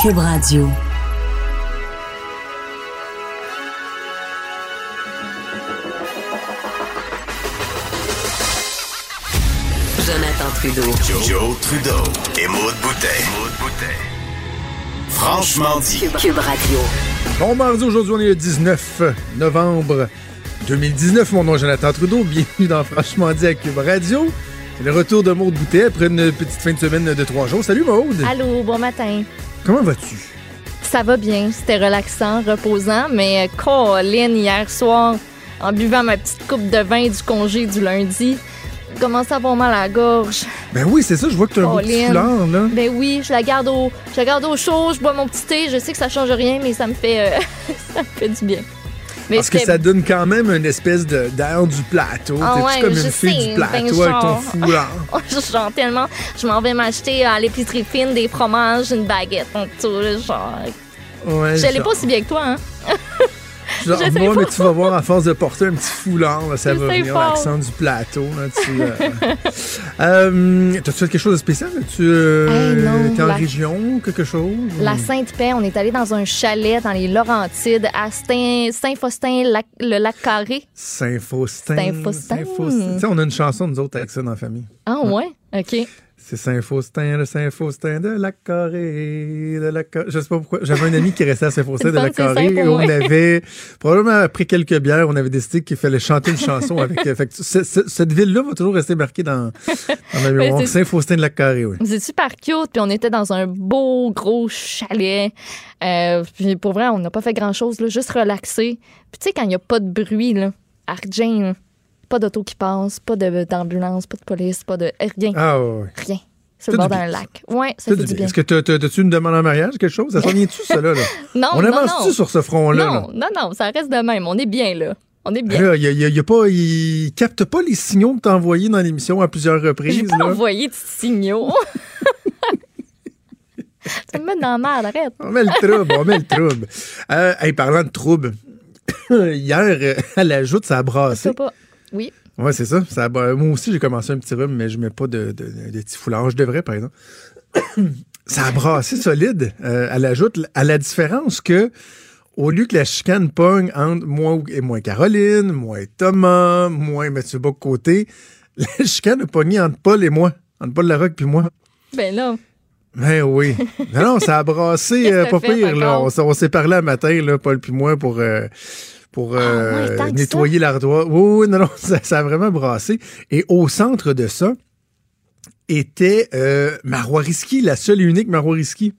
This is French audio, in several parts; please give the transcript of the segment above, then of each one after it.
Cube Radio. Jonathan Trudeau. Joe, Trudeau et Maude Boutet. Franchement dit. Cube Radio. Bon mardi, aujourd'hui, on est le 19 novembre 2019. Mon nom est Jonathan Trudeau. Bienvenue dans Franchement dit à Cube Radio. Le retour de Maude Boutet après une petite fin de semaine de trois jours. Salut Maude. Allô, bon matin. Comment vas-tu? Ça va bien, c'était relaxant, reposant, mais euh, Colin, hier soir, en buvant ma petite coupe de vin du congé du lundi, commence à avoir mal à la gorge. Ben oui, c'est ça, je vois que tu as un petit foulard, là. Ben oui, je la garde au, je la garde au chaud, je bois mon petit thé, je sais que ça change rien, mais ça me fait, euh, ça me fait du bien. Mais Parce que ça donne quand même une espèce d'air du plateau. Ah T'es-tu ouais, comme je une fille sais, du plateau ben avec ton foulard? Oh, genre tellement, je m'en vais m'acheter à l'épicerie fine des fromages, une baguette, en tout, genre. Ouais, Je l'ai pas aussi bien que toi, hein? Genre, moi, mais tu vas voir, à force de porter un petit foulard, là, ça va venir, l'accent du plateau. Là, tu, euh, euh, T'as-tu fait quelque chose de spécial? Tu euh, Hey, non, t'es en la- région ou quelque chose? La Sainte-Paix, on est allé dans un chalet dans les Laurentides à Saint- Saint-Faustin, lac- le lac Carré. Saint-Faustin. Saint-Faustin. Tu sais, on a une chanson, nous autres, avec ça dans la famille. Ah ouais? OK. C'est Saint-Faustin, le Saint-Faustin de la Carré, de la Carré. Je sais pas pourquoi. J'avais un ami qui restait à Saint-Faustin de la et pour on avait, probablement après quelques bières, on avait décidé qu'il fallait chanter une chanson avec. euh, fait que ce- ce- cette ville-là va toujours rester marquée dans, dans ma mémoire. c'est- Saint-Faustin de la Carré, oui. C'est super cute, puis on était dans un beau gros chalet. Euh, puis pour vrai, on n'a pas fait grand-chose, là, juste relaxé. Puis tu sais, quand il n'y a pas de bruit, là, là, pas d'auto qui passe, pas d'ambulance, pas de police, pas de rien, Ah, ouais. rien. Sur le bord du d'un lac. Ouais, ça fait du bien. Est-ce que t'as- t'as- t'as-tu une demande en mariage, quelque chose? Ça s'en vient-tu, ça, là? Non, on avance-tu sur ce front-là? là? Non, non, non, ça reste de même. On est bien, là. On est bien. Là, il, y a- y a pas, il capte pas les signaux que t'as envoyés dans l'émission à plusieurs reprises. J'ai pas là. envoyé de signaux. ça me met dans la merde, arrête. On met le trouble, on met le trouble. Euh, hey, parlant de trouble, hier, euh, à la joute, ça a brassé. Ça pas. Oui. Ouais, c'est ça. ça moi aussi, j'ai commencé un petit rhume, mais je mets pas de, de, de, de petit foulard. Je devrais, par exemple. ça a brassé solide euh, à la joute, à la différence que, au lieu que la chicane pogne entre moi et moi et Caroline, moi et Thomas, moi et Mathieu Bock-Côté, la chicane a pogné entre Paul et moi, entre Paul Larocque puis moi. Ben là. Ben oui. Non, non, ça a brassé euh, pas pire. Là. on s'est parlé un matin, là, Paul puis moi, pour, euh, pour euh, Ah ouais, que nettoyer l'ardoise. Oui, oui, non, non, ça, ça a vraiment brassé. Et au centre de ça était euh, Marois Risky, la seule et unique Marois Risky.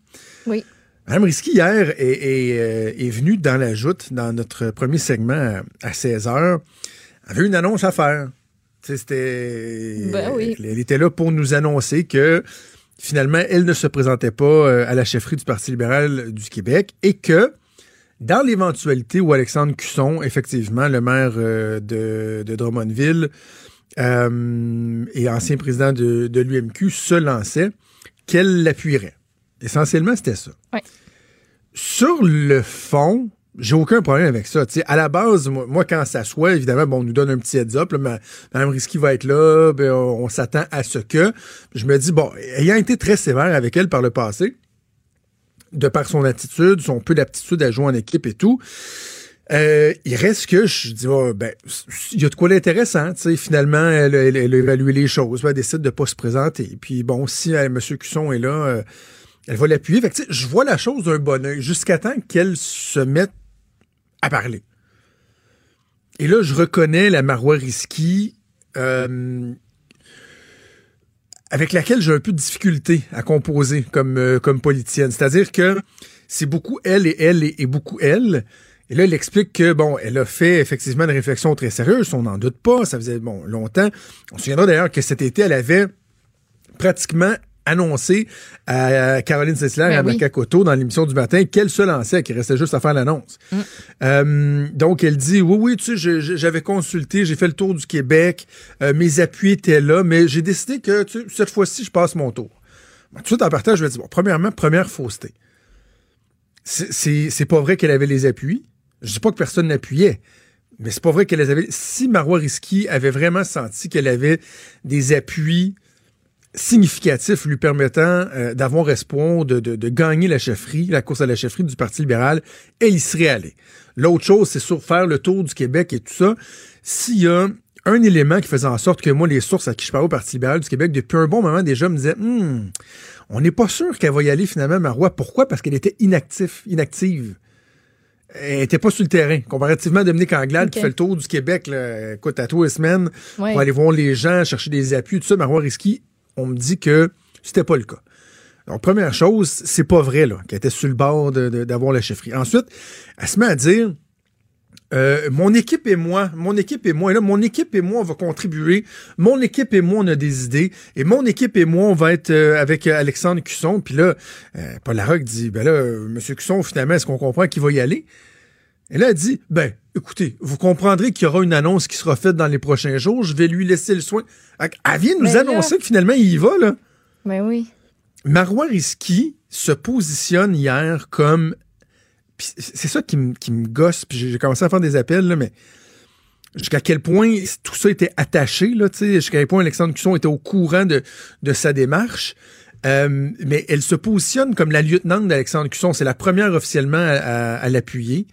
Oui. Madame Risky, hier, est, est, euh, est venue dans la joute, dans notre premier segment à, à 16 h. Avait une annonce à faire. C'était. Ben oui. Elle était là pour nous annoncer que finalement, elle ne se présentait pas euh, à la chefferie du Parti libéral du Québec et que dans l'éventualité où Alexandre Cusson, effectivement, le maire euh, de, de Drummondville euh, et ancien président de, de l'UMQ, se lançait, qu'elle l'appuierait. Essentiellement, c'était ça. Ouais. Sur le fond, j'ai aucun problème avec ça. Tu sais, à la base, moi, moi, quand ça soit, évidemment, bon, on nous donne un petit heads-up. là, ma- Mme Risky va être là, ben, on, on s'attend à ce que. Je me dis, bon, ayant été très sévère avec elle par le passé, de par son attitude, son peu d'aptitude à jouer en équipe et tout, euh, il reste que je dis, oh, ben, il y a de quoi d'intéressant. tu sais. Finalement, elle, a évalué les choses. Elle décide de pas se présenter. Puis bon, si euh, M. Cusson est là, euh, elle va l'appuyer. Fait je vois la chose d'un bon oeil jusqu'à temps qu'elle se mette à parler. Et là, je reconnais la Marois Risky avec laquelle j'ai un peu de difficulté à composer comme, euh, comme politicienne. C'est-à-dire que c'est beaucoup elle et elle et, et beaucoup elle. Et là, elle explique que, bon, elle a fait effectivement une réflexion très sérieuse, on n'en doute pas, ça faisait, bon, longtemps. On se souviendra d'ailleurs que cet été, elle avait pratiquement annoncé à Caroline Cessler et Ben à oui. Maca Cotto dans l'émission du matin qu'elle se lançait, qu'il restait juste à faire l'annonce. Mm. Euh, donc, elle dit, oui, oui, tu sais, j'avais consulté, j'ai fait le tour du Québec, euh, mes appuis étaient là, mais j'ai décidé que tu cette fois-ci, je passe mon tour. Bon, tout de suite, en partage, je vais dire, bon, premièrement, première fausseté. C'est pas vrai qu'elle avait les appuis. Je dis pas que personne n'appuyait, mais c'est pas vrai qu'elle les avait. Si Marois Risky avait vraiment senti qu'elle avait des appuis significatifs lui permettant euh, d'avoir espoir de, de- de gagner la chefferie, la course à la chefferie du Parti libéral, elle y serait allée. L'autre chose, c'est sur faire le tour du Québec et tout ça. S'il y a un élément qui faisait en sorte que moi, les sources à qui je parlais au Parti libéral du Québec, depuis un bon moment déjà, me disaient Hmm, on n'est pas sûr qu'elle va y aller finalement, Marois. Pourquoi? Parce qu'elle était inactif, inactive. Elle était pas sur le terrain. Comparativement à Dominique Anglade qui fait le tour du Québec, là, écoute, à tous les semaines, Ouais. pour aller voir les gens, chercher des appuis, tout ça, Marois Risky, on me dit que c'était pas le cas. Donc, première chose, c'est pas vrai, qu'elle était sur le bord d'avoir la chefferie. Ensuite, elle se met à dire, euh, mon équipe et moi, mon équipe et moi, et là, mon équipe et moi, on va contribuer. Mon équipe et moi, on a des idées. Et mon équipe et moi, on va être euh, avec euh, Alexandre Cusson. Puis là, Paul Larocque dit, ben là, Monsieur Cusson, finalement, est-ce qu'on comprend qu'il va y aller? Et là, elle dit, ben, écoutez, vous comprendrez qu'il y aura une annonce qui sera faite dans les prochains jours. Je vais lui laisser le soin. Elle vient de nous Mais là- annoncer que finalement, il y va, là. Ben oui. Marois Risky se positionne hier comme. C'est ça qui me qui me gosse, puis j'ai commencé à faire des appels, là, mais jusqu'à quel point tout ça était attaché, là, tu sais, jusqu'à quel point Alexandre Cusson était au courant de, de sa démarche. Euh, mais elle se positionne comme la lieutenante d'Alexandre Cusson. C'est la première officiellement à, à- à l'appuyer.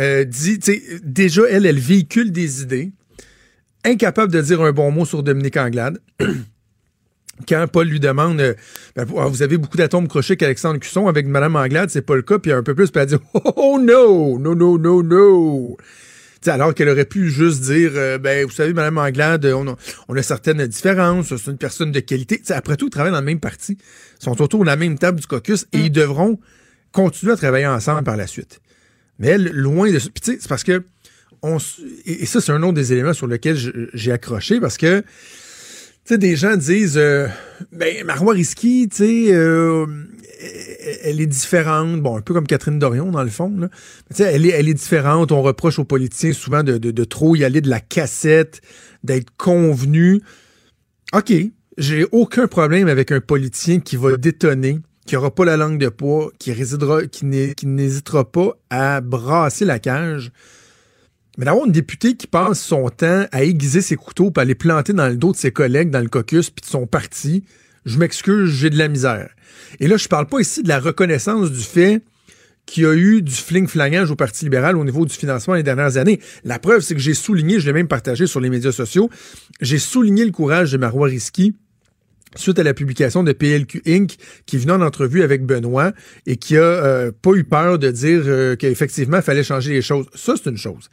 Euh, dit, déjà, elle, elle véhicule des idées. Incapable de dire un bon mot sur Dominique Anglade. quand Paul lui demande euh, ben, ah, Vous avez beaucoup d'atomes crochés qu'Alexandre Cusson avec Mme Anglade, c'est pas le cas, puis un peu plus, puis elle dit Oh, oh, no, no, no, no, no. Alors qu'elle aurait pu juste dire euh, Ben, vous savez, Mme Anglade, on a, on a certaines différences, c'est une personne de qualité. Tu sais, après tout, ils travaillent dans le même parti, ils sont autour de la même table du caucus et ils devront continuer à travailler ensemble par la suite. Mais elle, loin de ça. Puis tu sais, c'est parce que. On, et ça, c'est un autre des éléments sur lesquels je- j'ai accroché parce que tu sais, des gens disent, euh, ben, Marois Risky, tu sais, euh, elle- est différente. Bon, un peu comme Catherine Dorion, dans le fond. Là. Mais elle est, elle est différente. On reproche aux politiciens souvent de, de, de trop y aller de la cassette, d'être convenu. OK, j'ai aucun problème avec un politicien qui va détonner, qui aura pas la langue de poids, qui résidera, qui n'hé- qui n'hésitera pas à brasser la cage. Mais d'avoir une députée qui passe son temps à aiguiser ses couteaux pour aller planter dans le dos de ses collègues dans le caucus puis de son parti, je m'excuse, j'ai de la misère. Et là, je parle pas ici de la reconnaissance du fait qu'il y a eu du fling-flangage au Parti libéral au niveau du financement les dernières années. La preuve, c'est que j'ai souligné, je l'ai même partagé sur les médias sociaux, j'ai souligné le courage de Marois Risky suite à la publication de PLQ Inc., qui venu en entrevue avec Benoît et qui a euh, pas eu peur de dire euh, qu'effectivement, il fallait changer les choses. Ça, c'est une chose.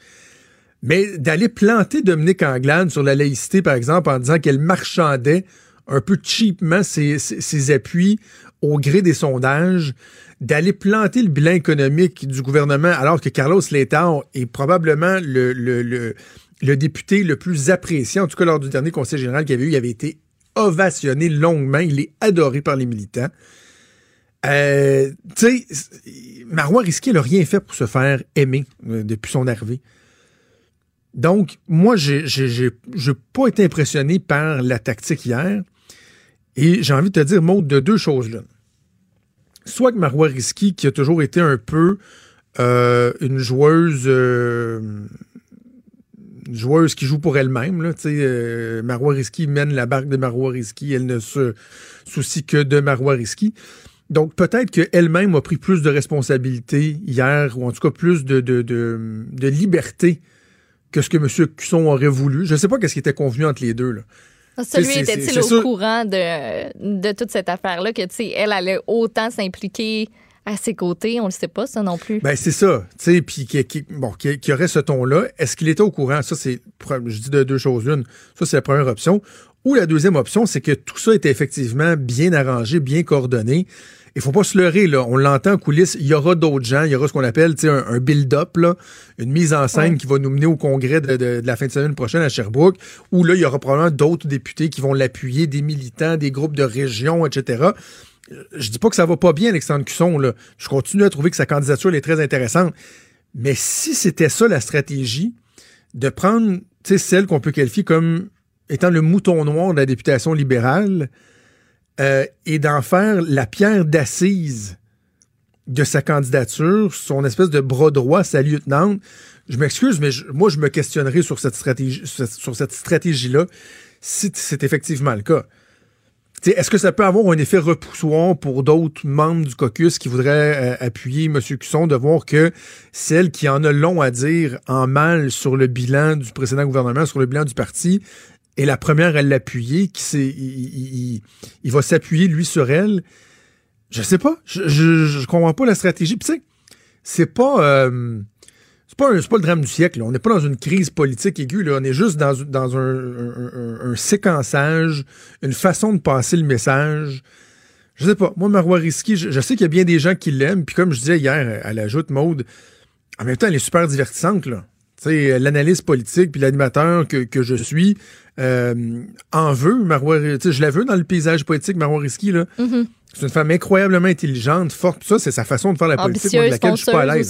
Mais d'aller planter Dominique Anglade sur la laïcité, par exemple, en disant qu'elle marchandait un peu cheapement ses, ses- ses appuis au gré des sondages, d'aller planter le bilan économique du gouvernement alors que Carlos Letao est probablement le, le, le, le député le plus apprécié, en tout cas lors du dernier conseil général qu'il y avait eu, il avait été ovationné longuement, il est adoré par les militants. Euh, tu sais, Marois Risky n'a rien fait pour se faire aimer euh, depuis son arrivée. Donc, moi, j'ai pas été impressionné par la tactique hier. Et j'ai envie de te dire, Maud, de deux choses là. Soit que Marois Risky, qui a toujours été un peu euh, une joueuse joueuse qui joue pour elle-même. Là, tu sais, euh, Marois Risky mène la barque de Marois Risky. Elle ne se soucie que de Marois Risky. Donc, peut-être qu'elle-même a pris plus de responsabilités hier, ou en tout cas plus de, de, de, de liberté que ce que M. Cusson aurait voulu. Je ne sais pas qu'est-ce qui était convenu entre les deux. Là. Ça, lui, C'est- c'est- était-il au sûr. courant de, de toute cette affaire-là que, elle allait autant s'impliquer à ses côtés? On le sait pas, ça non plus. Ben, c'est ça. Tu sais, puis qui, qui- bon, qui, qui aurait ce ton-là? Est-ce qu'il était au courant? Ça, c'est, je dis de deux choses l'une. Ça, c'est la première option. Ou la deuxième option, c'est que tout ça était effectivement bien arrangé, bien coordonné. Il faut pas se leurrer, là. On l'entend en coulisses. Il y aura d'autres gens. Il y aura ce qu'on appelle un, un build-up, là, une mise en scène Ouais. qui va nous mener au congrès de, de- de la fin de semaine prochaine à Sherbrooke, où là, il y aura probablement d'autres députés qui vont l'appuyer, des militants, des groupes de région, etc. Euh, Je dis pas que ça va pas bien, Alexandre Cusson. Là. Je continue à trouver que sa candidature est très intéressante. Mais si c'était ça la stratégie, de prendre celle qu'on peut qualifier comme étant le mouton noir de la députation libérale euh, et d'en faire la pierre d'assise de sa candidature, son espèce de bras droit, sa lieutenante. Je m'excuse, mais moi, je me questionnerai sur cette stratégie-là, si c'est effectivement le cas. Est-ce que ça peut avoir un effet repoussoir pour d'autres membres du caucus qui voudraient euh, appuyer M. Cusson de voir que celle qui en a long à dire en mal sur le bilan du précédent gouvernement, sur le bilan du parti, est la première à l'appuyer, qui va s'appuyer lui sur elle? Je sais pas. Je, je, je comprends pas la stratégie. Puis c'est pas. euh, c'est pas, un- pas le drame du siècle. là. On n'est pas dans une crise politique aiguë. Là. On est juste dans, dans un, un- un- un séquençage, une façon de passer le message. Je sais pas. Moi, Marois Risky, je, je sais qu'il y a bien des gens qui l'aiment. Puis comme je disais hier, elle ajoute Maude, en même temps, elle est super divertissante. Là. L'analyse politique puis l'animateur que, que je suis euh, en veut, Marois, je la veux dans le paysage politique, Marois Risky. Là. Mhm. C'est une femme incroyablement intelligente, forte. Puis ça, c'est sa façon de faire la politique, moi, de laquelle je suis pas à l'aise.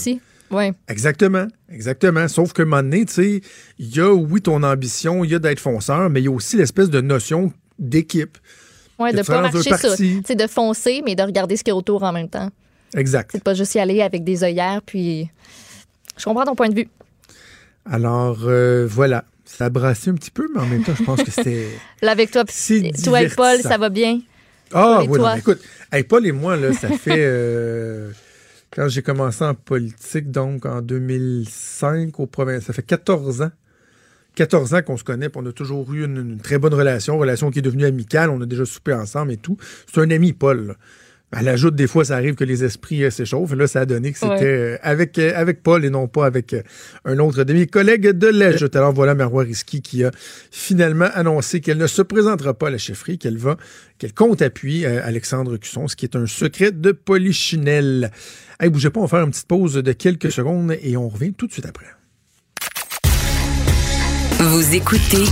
Ouais. Exactement, exactement. Sauf que un moment donné, tu sais, il y a, oui, ton ambition, il y a d'être fonceur, mais il y a aussi l'espèce de notion d'équipe. Que de tu pas marcher ça. parti. C'est de foncer, mais de regarder ce qu'il y a autour en même temps. Exact. C'est pas juste y aller avec des œillères, puis. Je comprends ton point de vue. Alors, euh, voilà. Ça a brassé un petit peu, mais en même temps, je pense que c'était... Là, avec toi, C'est toi et Paul, ça va bien. Ah, oui, écoute, Paul et moi, là, ça fait... euh, quand j'ai commencé en politique, donc en 2005, au province, ça fait 14 ans. 14 ans qu'on se connaît, puis on a toujours eu une, très bonne relation, relation qui est devenue amicale, on a déjà soupé ensemble et tout. C'est un ami, Paul. Elle ajoute des fois, ça arrive que les esprits euh, s'échauffent. Et Là, ça a donné que c'était Ouais. euh, avec, euh, avec Paul et non pas avec euh, un autre de mes collègues de l'Ajoute. Alors voilà Marois Risky qui a finalement annoncé qu'elle ne se présentera pas à la chefferie, qu'elle va, qu'elle compte appuyer euh, Alexandre Cusson, ce qui est un secret de polichinelle. Hey, bougez pas, on va faire une petite pause de quelques secondes et on revient tout de suite après. Vous écoutez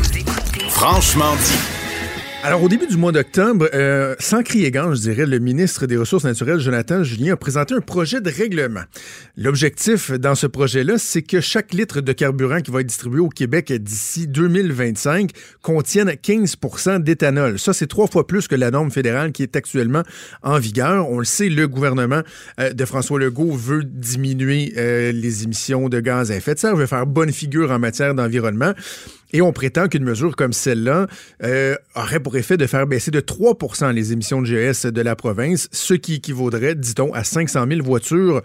Franchement dit. Alors, au début du mois d'octobre, euh, sans crier gant, je dirais, le ministre des Ressources naturelles, Jonathan Julien, a présenté un projet de règlement. L'objectif dans ce projet-là, c'est que chaque litre de carburant qui va être distribué au Québec d'ici 2025 contienne 15% d'éthanol. Ça, c'est trois fois plus que la norme fédérale qui est actuellement en vigueur. On le sait, le gouvernement euh, de François Legault veut diminuer euh, les émissions de gaz à effet de serre, veut faire bonne figure en matière d'environnement. Et on prétend qu'une mesure comme celle-là euh, aurait pour effet de faire baisser de 3% les émissions de GS de la province, ce qui équivaudrait, dit-on, à 500 000 voitures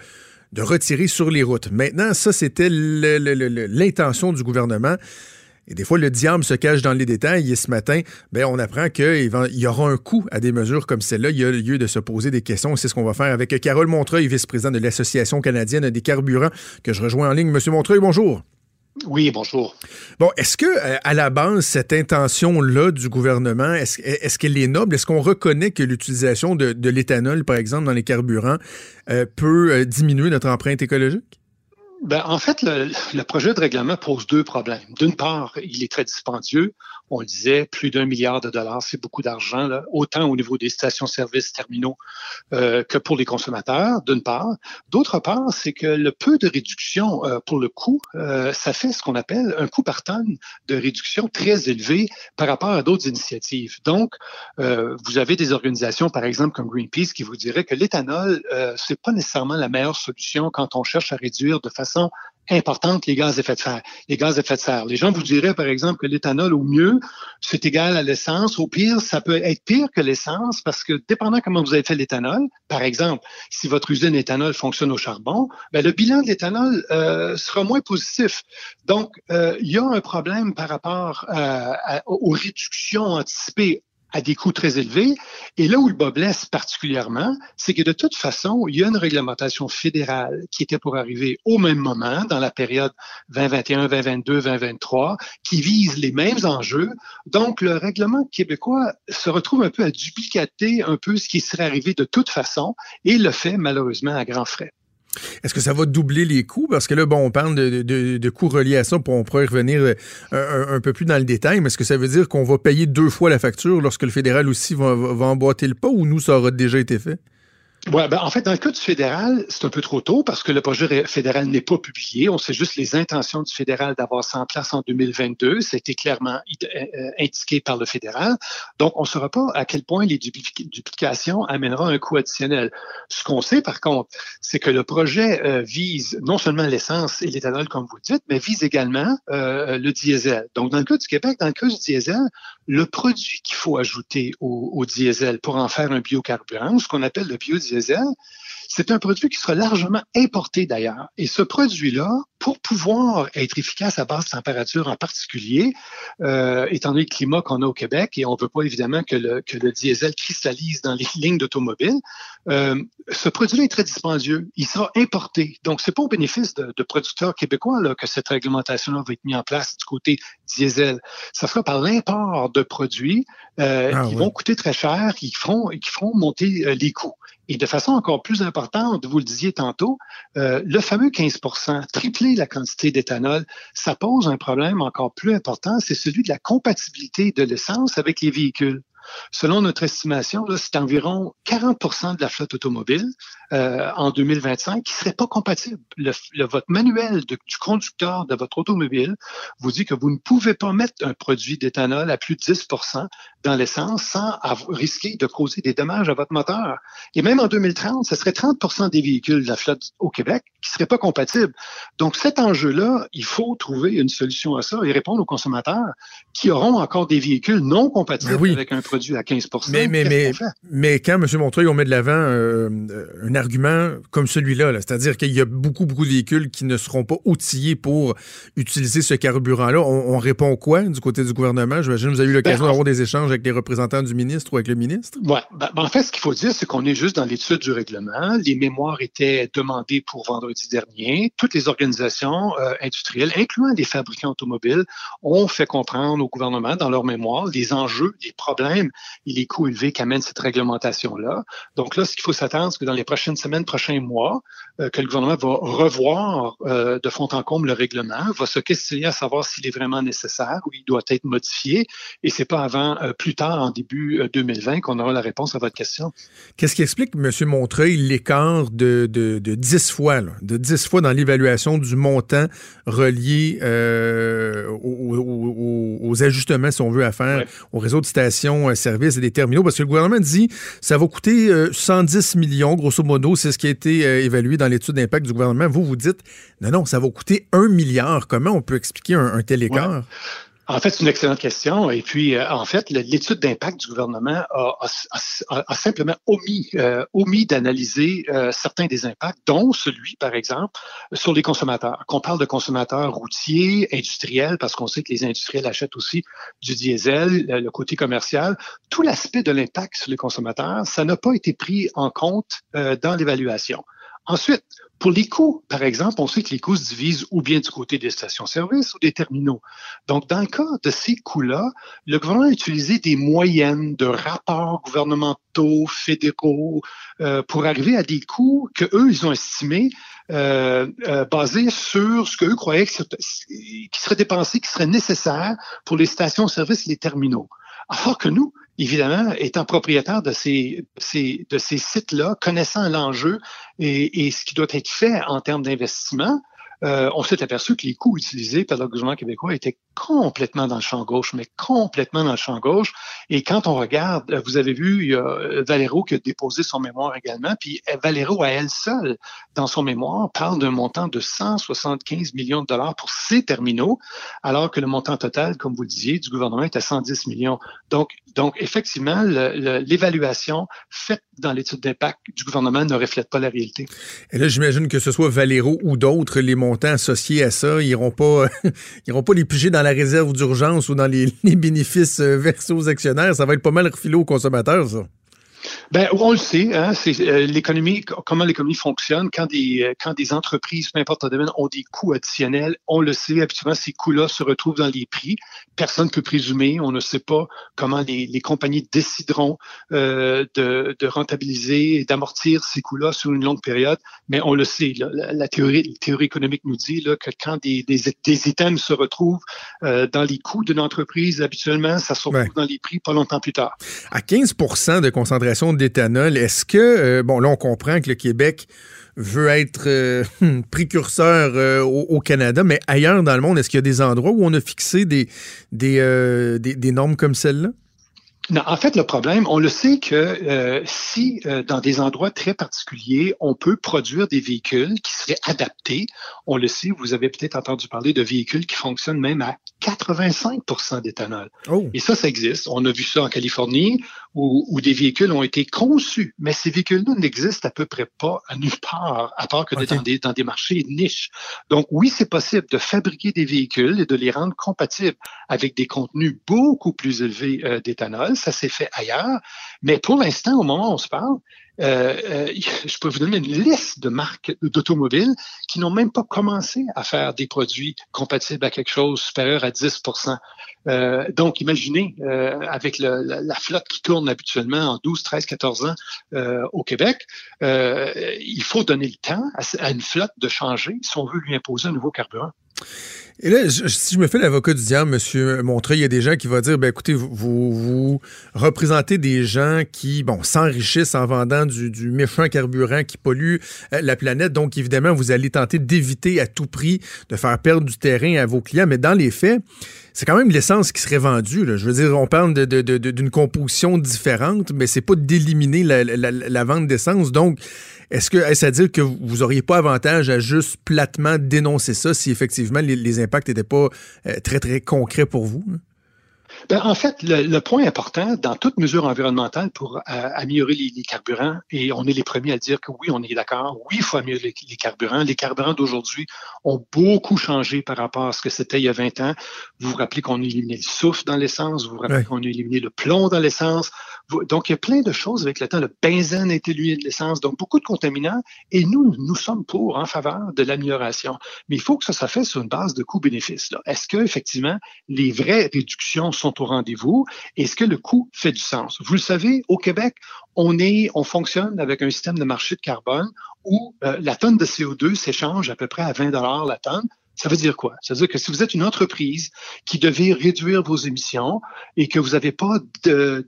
de retirer sur les routes. Maintenant, ça, c'était l'intention du gouvernement. Et des fois, le diable se cache dans les détails. Et ce matin, ben, on apprend qu'il y aura un coût à des mesures comme celle-là. Il y a lieu de se poser des questions. C'est ce qu'on va faire avec Carole Montreuil, vice-présidente de l'Association canadienne des carburants, que je rejoins en ligne. Monsieur Montreuil, bonjour. Oui, bonjour. Bon, est-ce que euh, à la base cette intention-là du gouvernement, est-ce qu'elle est noble? Est-ce qu'on reconnaît que l'utilisation de, de l'éthanol, par exemple, dans les carburants, euh, peut euh, diminuer notre empreinte écologique? Ben, en fait, le, le projet de règlement pose deux problèmes. D'une part, il est très dispendieux. On le disait, plus d'un milliard de dollars, c'est beaucoup d'argent, autant au niveau des stations-service terminaux euh, que pour les consommateurs, d'une part. D'autre part, c'est que le peu de réduction euh, pour le coût, euh, ça fait ce qu'on appelle un coût par tonne de réduction très élevé par rapport à d'autres initiatives. Donc, euh, vous avez des organisations, par exemple, comme Greenpeace, qui vous diraient que l'éthanol, c'est pas nécessairement la meilleure solution quand on cherche à réduire de façon importante les gaz à effet de serre. Les gaz à effet de serre. Les gens vous diraient, par exemple, que l'éthanol, au mieux, c'est égal à l'essence. Au pire, ça peut être pire que l'essence parce que, dépendant comment vous avez fait l'éthanol, par exemple, si votre usine éthanol fonctionne au charbon, ben, le bilan de l'éthanol euh, sera moins positif. Donc, euh, il y a un problème par rapport euh, aux réductions anticipées à des coûts très élevés. Et là où le bas blesse particulièrement, c'est que de toute façon, il y a une réglementation fédérale qui était pour arriver au même moment, dans la période 2021, 2022, 2023, qui vise les mêmes enjeux. Donc, le règlement québécois se retrouve un peu à duplicater un peu ce qui serait arrivé de toute façon et le fait malheureusement à grands frais. Est-ce que ça va doubler les coûts? Parce que là, bon, on parle de, coûts reliés à ça, pour on pourrait revenir euh, un, peu plus dans le détail, mais est-ce que ça veut dire qu'on va payer deux fois la facture lorsque le fédéral aussi va, va emboîter le pas ou nous, ça aura déjà été fait? Ouais, ben, en fait, dans le cas du fédéral, c'est un peu trop tôt parce que le projet fédéral n'est pas publié. On sait juste les intentions du fédéral d'avoir ça en place en 2022. Ça a été clairement euh, euh, indiqué par le fédéral. Donc, on ne saura pas à quel point les duplications amèneront un coût additionnel. Ce qu'on sait, par contre, c'est que le projet euh, vise non seulement l'essence et l'éthanol, comme vous dites, mais vise également le diesel. Donc, dans le cas du Québec, dans le cas du diesel, le produit qu'il faut ajouter au, au diesel pour en faire un biocarburant, ce qu'on appelle le biodiesel, c'est un produit qui sera largement importé d'ailleurs. Et ce produit-là, pour pouvoir être efficace à basse température en particulier, euh, étant donné le climat qu'on a au Québec, et on ne veut pas évidemment que le, que le diesel cristallise dans les lignes d'automobile, euh, ce produit-là est très dispendieux. Il sera importé. Donc, c'est pas au bénéfice de, de producteurs québécois là, que cette réglementation-là va être mise en place du côté diesel. Ça sera par l'import de produits euh, ah qui vont coûter très cher, qui feront, qui feront monter les coûts. Et de façon encore plus importante, vous le disiez tantôt, le fameux 15 la quantité d'éthanol, ça pose un problème encore plus important, c'est celui de la compatibilité de l'essence avec les véhicules. Selon notre estimation, c'est environ 40% de la flotte automobile euh, en 2025 qui ne serait pas compatible. Le, votre manuel du conducteur de votre automobile vous dit que vous ne pouvez pas mettre un produit d'éthanol à plus de 10% dans l'essence sans risquer de causer des dommages à votre moteur. Et même en 2030, ce serait 30% des véhicules de la flotte au Québec qui ne seraient pas compatibles. Donc cet enjeu-là, il faut trouver une solution à ça et répondre aux consommateurs qui auront encore des véhicules non compatibles ben avec un produit à 15 Mais, mais, mais, mais, quand, M. Montreuil, on met de l'avant euh, un argument comme celui-là, -là, c'est à dire qu'il y a beaucoup, beaucoup de véhicules qui ne seront pas outillés pour utiliser ce carburant-là, on, répond quoi du côté du gouvernement? J'imagine que vous avez eu l'occasion ben, d'avoir des échanges avec les représentants du ministre ou avec le ministre? Oui. Ben, ben, en fait, ce qu'il faut dire, c'est qu'on est juste dans l'étude du règlement. Les mémoires étaient demandées pour vendredi dernier. Toutes les organisations euh, industrielles, incluant les fabricants automobiles, ont fait comprendre au gouvernement dans leurs mémoires les enjeux, les problèmes et les coûts élevés qu'amène cette réglementation-là. Donc là, ce qu'il faut s'attendre, c'est que dans les prochaines semaines, prochains mois, que le gouvernement va revoir euh, de fond en comble le règlement, va se questionner à savoir s'il est vraiment nécessaire ou il doit être modifié. Et c'est pas avant euh, plus tard, en début 2020, qu'on aura la réponse à votre question. Qu'est-ce qui explique, M. Montreuil, l'écart de, de, de 10 fois, là, de 10 fois dans l'évaluation du montant relié aux, aux, ajustements, si on veut, à faire au réseau de stations services et des terminaux, parce que le gouvernement dit ça va coûter 110 euh, millions, grosso modo, c'est ce qui a été euh, évalué dans l'étude d'impact du gouvernement. Vous, vous dites non, non, ça va coûter un milliard. Comment on peut expliquer un, tel écart? En fait, c'est une excellente question. Et puis, euh, en fait, l'étude d'impact du gouvernement a, simplement omis, euh, d'analyser euh, certains des impacts, dont celui, par exemple, sur les consommateurs. Qu'on parle de consommateurs routiers, industriels, parce qu'on sait que les industriels achètent aussi du diesel, le côté commercial. Tout l'aspect de l'impact sur les consommateurs, ça n'a pas été pris en compte dans l'évaluation. Ensuite, pour les coûts, par exemple, on sait que les coûts se divisent ou bien du côté des stations-service ou des terminaux. Donc, dans le cas de ces coûts-là, le gouvernement a utilisé des moyennes de rapports gouvernementaux, fédéraux, euh, pour arriver à des coûts que eux ils ont estimés euh, euh, basés sur ce qu'eux croyaient qui serait dépensé, qui serait nécessaire pour les stations-service et les terminaux. Alors que nous, évidemment, étant propriétaire de ces, sites-là, connaissant l'enjeu et, ce qui doit être fait en termes d'investissement, euh, on s'est aperçu que les coûts utilisés par le gouvernement québécois étaient complètement dans le champ gauche, mais complètement dans le champ gauche. Et quand on regarde, vous avez vu, il y a Valero qui a déposé son mémoire également, puis Valero à elle seule, dans son mémoire, parle d'un montant de 175 millions de dollars pour ces terminaux, alors que le montant total, comme vous le disiez, du gouvernement est à 110 millions. Donc, donc effectivement, l'évaluation faite dans l'étude d'impact du gouvernement ne reflète pas la réalité. Et là, j'imagine que ce soit Valero ou d'autres, les associés à ça. Ils n'iront pas, pas les piger dans la réserve d'urgence ou dans les, les bénéfices versés aux actionnaires. Ça va être pas mal refilé aux consommateurs, ça. Ben, on le sait, hein, c'est euh, l'économie, comment l'économie fonctionne. Quand des, euh, quand des entreprises, peu importe le domaine, ont des coûts additionnels, on le sait, habituellement, ces coûts-là se retrouvent dans les prix. Personne ne peut présumer, on ne sait pas comment les, les compagnies décideront euh, de, de, rentabiliser et d'amortir ces coûts-là sur une longue période, mais on le sait. la, théorie, la théorie économique nous dit là, que quand des, des, des items se retrouvent euh, dans les coûts d'une entreprise, habituellement, ça se retrouve dans les prix pas longtemps plus tard. À 15 de concentration d'éthanol. Est-ce que, euh, bon, là, on comprend que le Québec veut être euh, précurseur euh, au, Canada, mais ailleurs dans le monde, est-ce qu'il y a des endroits où on a fixé des, des, des normes comme celle-là? Non, en fait, le problème, on le sait que euh, si euh, dans des endroits très particuliers, on peut produire des véhicules qui seraient adaptés, on le sait, vous avez peut-être entendu parler de véhicules qui fonctionnent même à 85% d'éthanol. Oh. Et ça, ça existe. On a vu ça en Californie, où, où des véhicules ont été conçus, mais ces véhicules-là n'existent à peu près pas à nulle part, à part que dans, des, dans des marchés niches. Donc oui, c'est possible de fabriquer des véhicules et de les rendre compatibles avec des contenus beaucoup plus élevés euh, d'éthanol ça s'est fait ailleurs. Mais pour l'instant, au moment où on se parle, je peux vous donner une liste de marques d'automobiles qui n'ont même pas commencé à faire des produits compatibles à quelque chose supérieur à 10% euh, donc, imaginez, avec la, flotte qui tourne habituellement en 12, 13, 14 ans au Québec, il faut donner le temps à, une flotte de changer si on veut lui imposer un nouveau carburant. Et là, si je me fais l'avocat du diable, M. Montreuil, il y a des gens qui vont dire, ben écoutez, vous, représentez des gens qui, bon, s'enrichissent en vendant du, méchant carburant qui pollue euh, la planète. Donc, évidemment, vous allez tenter d'éviter à tout prix de faire perdre du terrain à vos clients. Mais dans les faits, c'est quand même l'essence qui serait vendue. Je veux dire, on parle d'une composition différente, mais c'est pas d'éliminer la, la, la, vente d'essence. Donc, est-ce que est-ce à dire que vous n'auriez pas avantage à juste platement dénoncer ça si effectivement les, les impacts n'étaient pas euh, très, très concrets pour vous? Ben, en fait, le, point important dans toute mesure environnementale pour euh, améliorer les, carburants, et on est les premiers à dire que oui, on est d'accord, oui, il faut améliorer les, carburants. Les carburants d'aujourd'hui ont beaucoup changé par rapport à ce que c'était il y a 20 ans. Vous vous rappelez qu'on a éliminé le soufre dans l'essence, vous vous rappelez qu'on a éliminé le plomb dans l'essence. Donc, il y a plein de choses avec le temps. Le benzène été éliminé de l'essence, donc beaucoup de contaminants, et nous, nous sommes pour, en faveur de l'amélioration. Mais il faut que ça soit fait sur une base de coût-bénéfice. Est-ce que effectivement les vraies réductions sont au rendez-vous? Est-ce que le coût fait du sens? Vous le savez, au Québec, on est, on fonctionne avec un système de marché de carbone où euh, la tonne de CO2 s'échange à peu près à 20 dollars la tonne. Ça veut dire quoi? Ça veut dire que si vous êtes une entreprise qui devait réduire vos émissions et que vous n'avez pas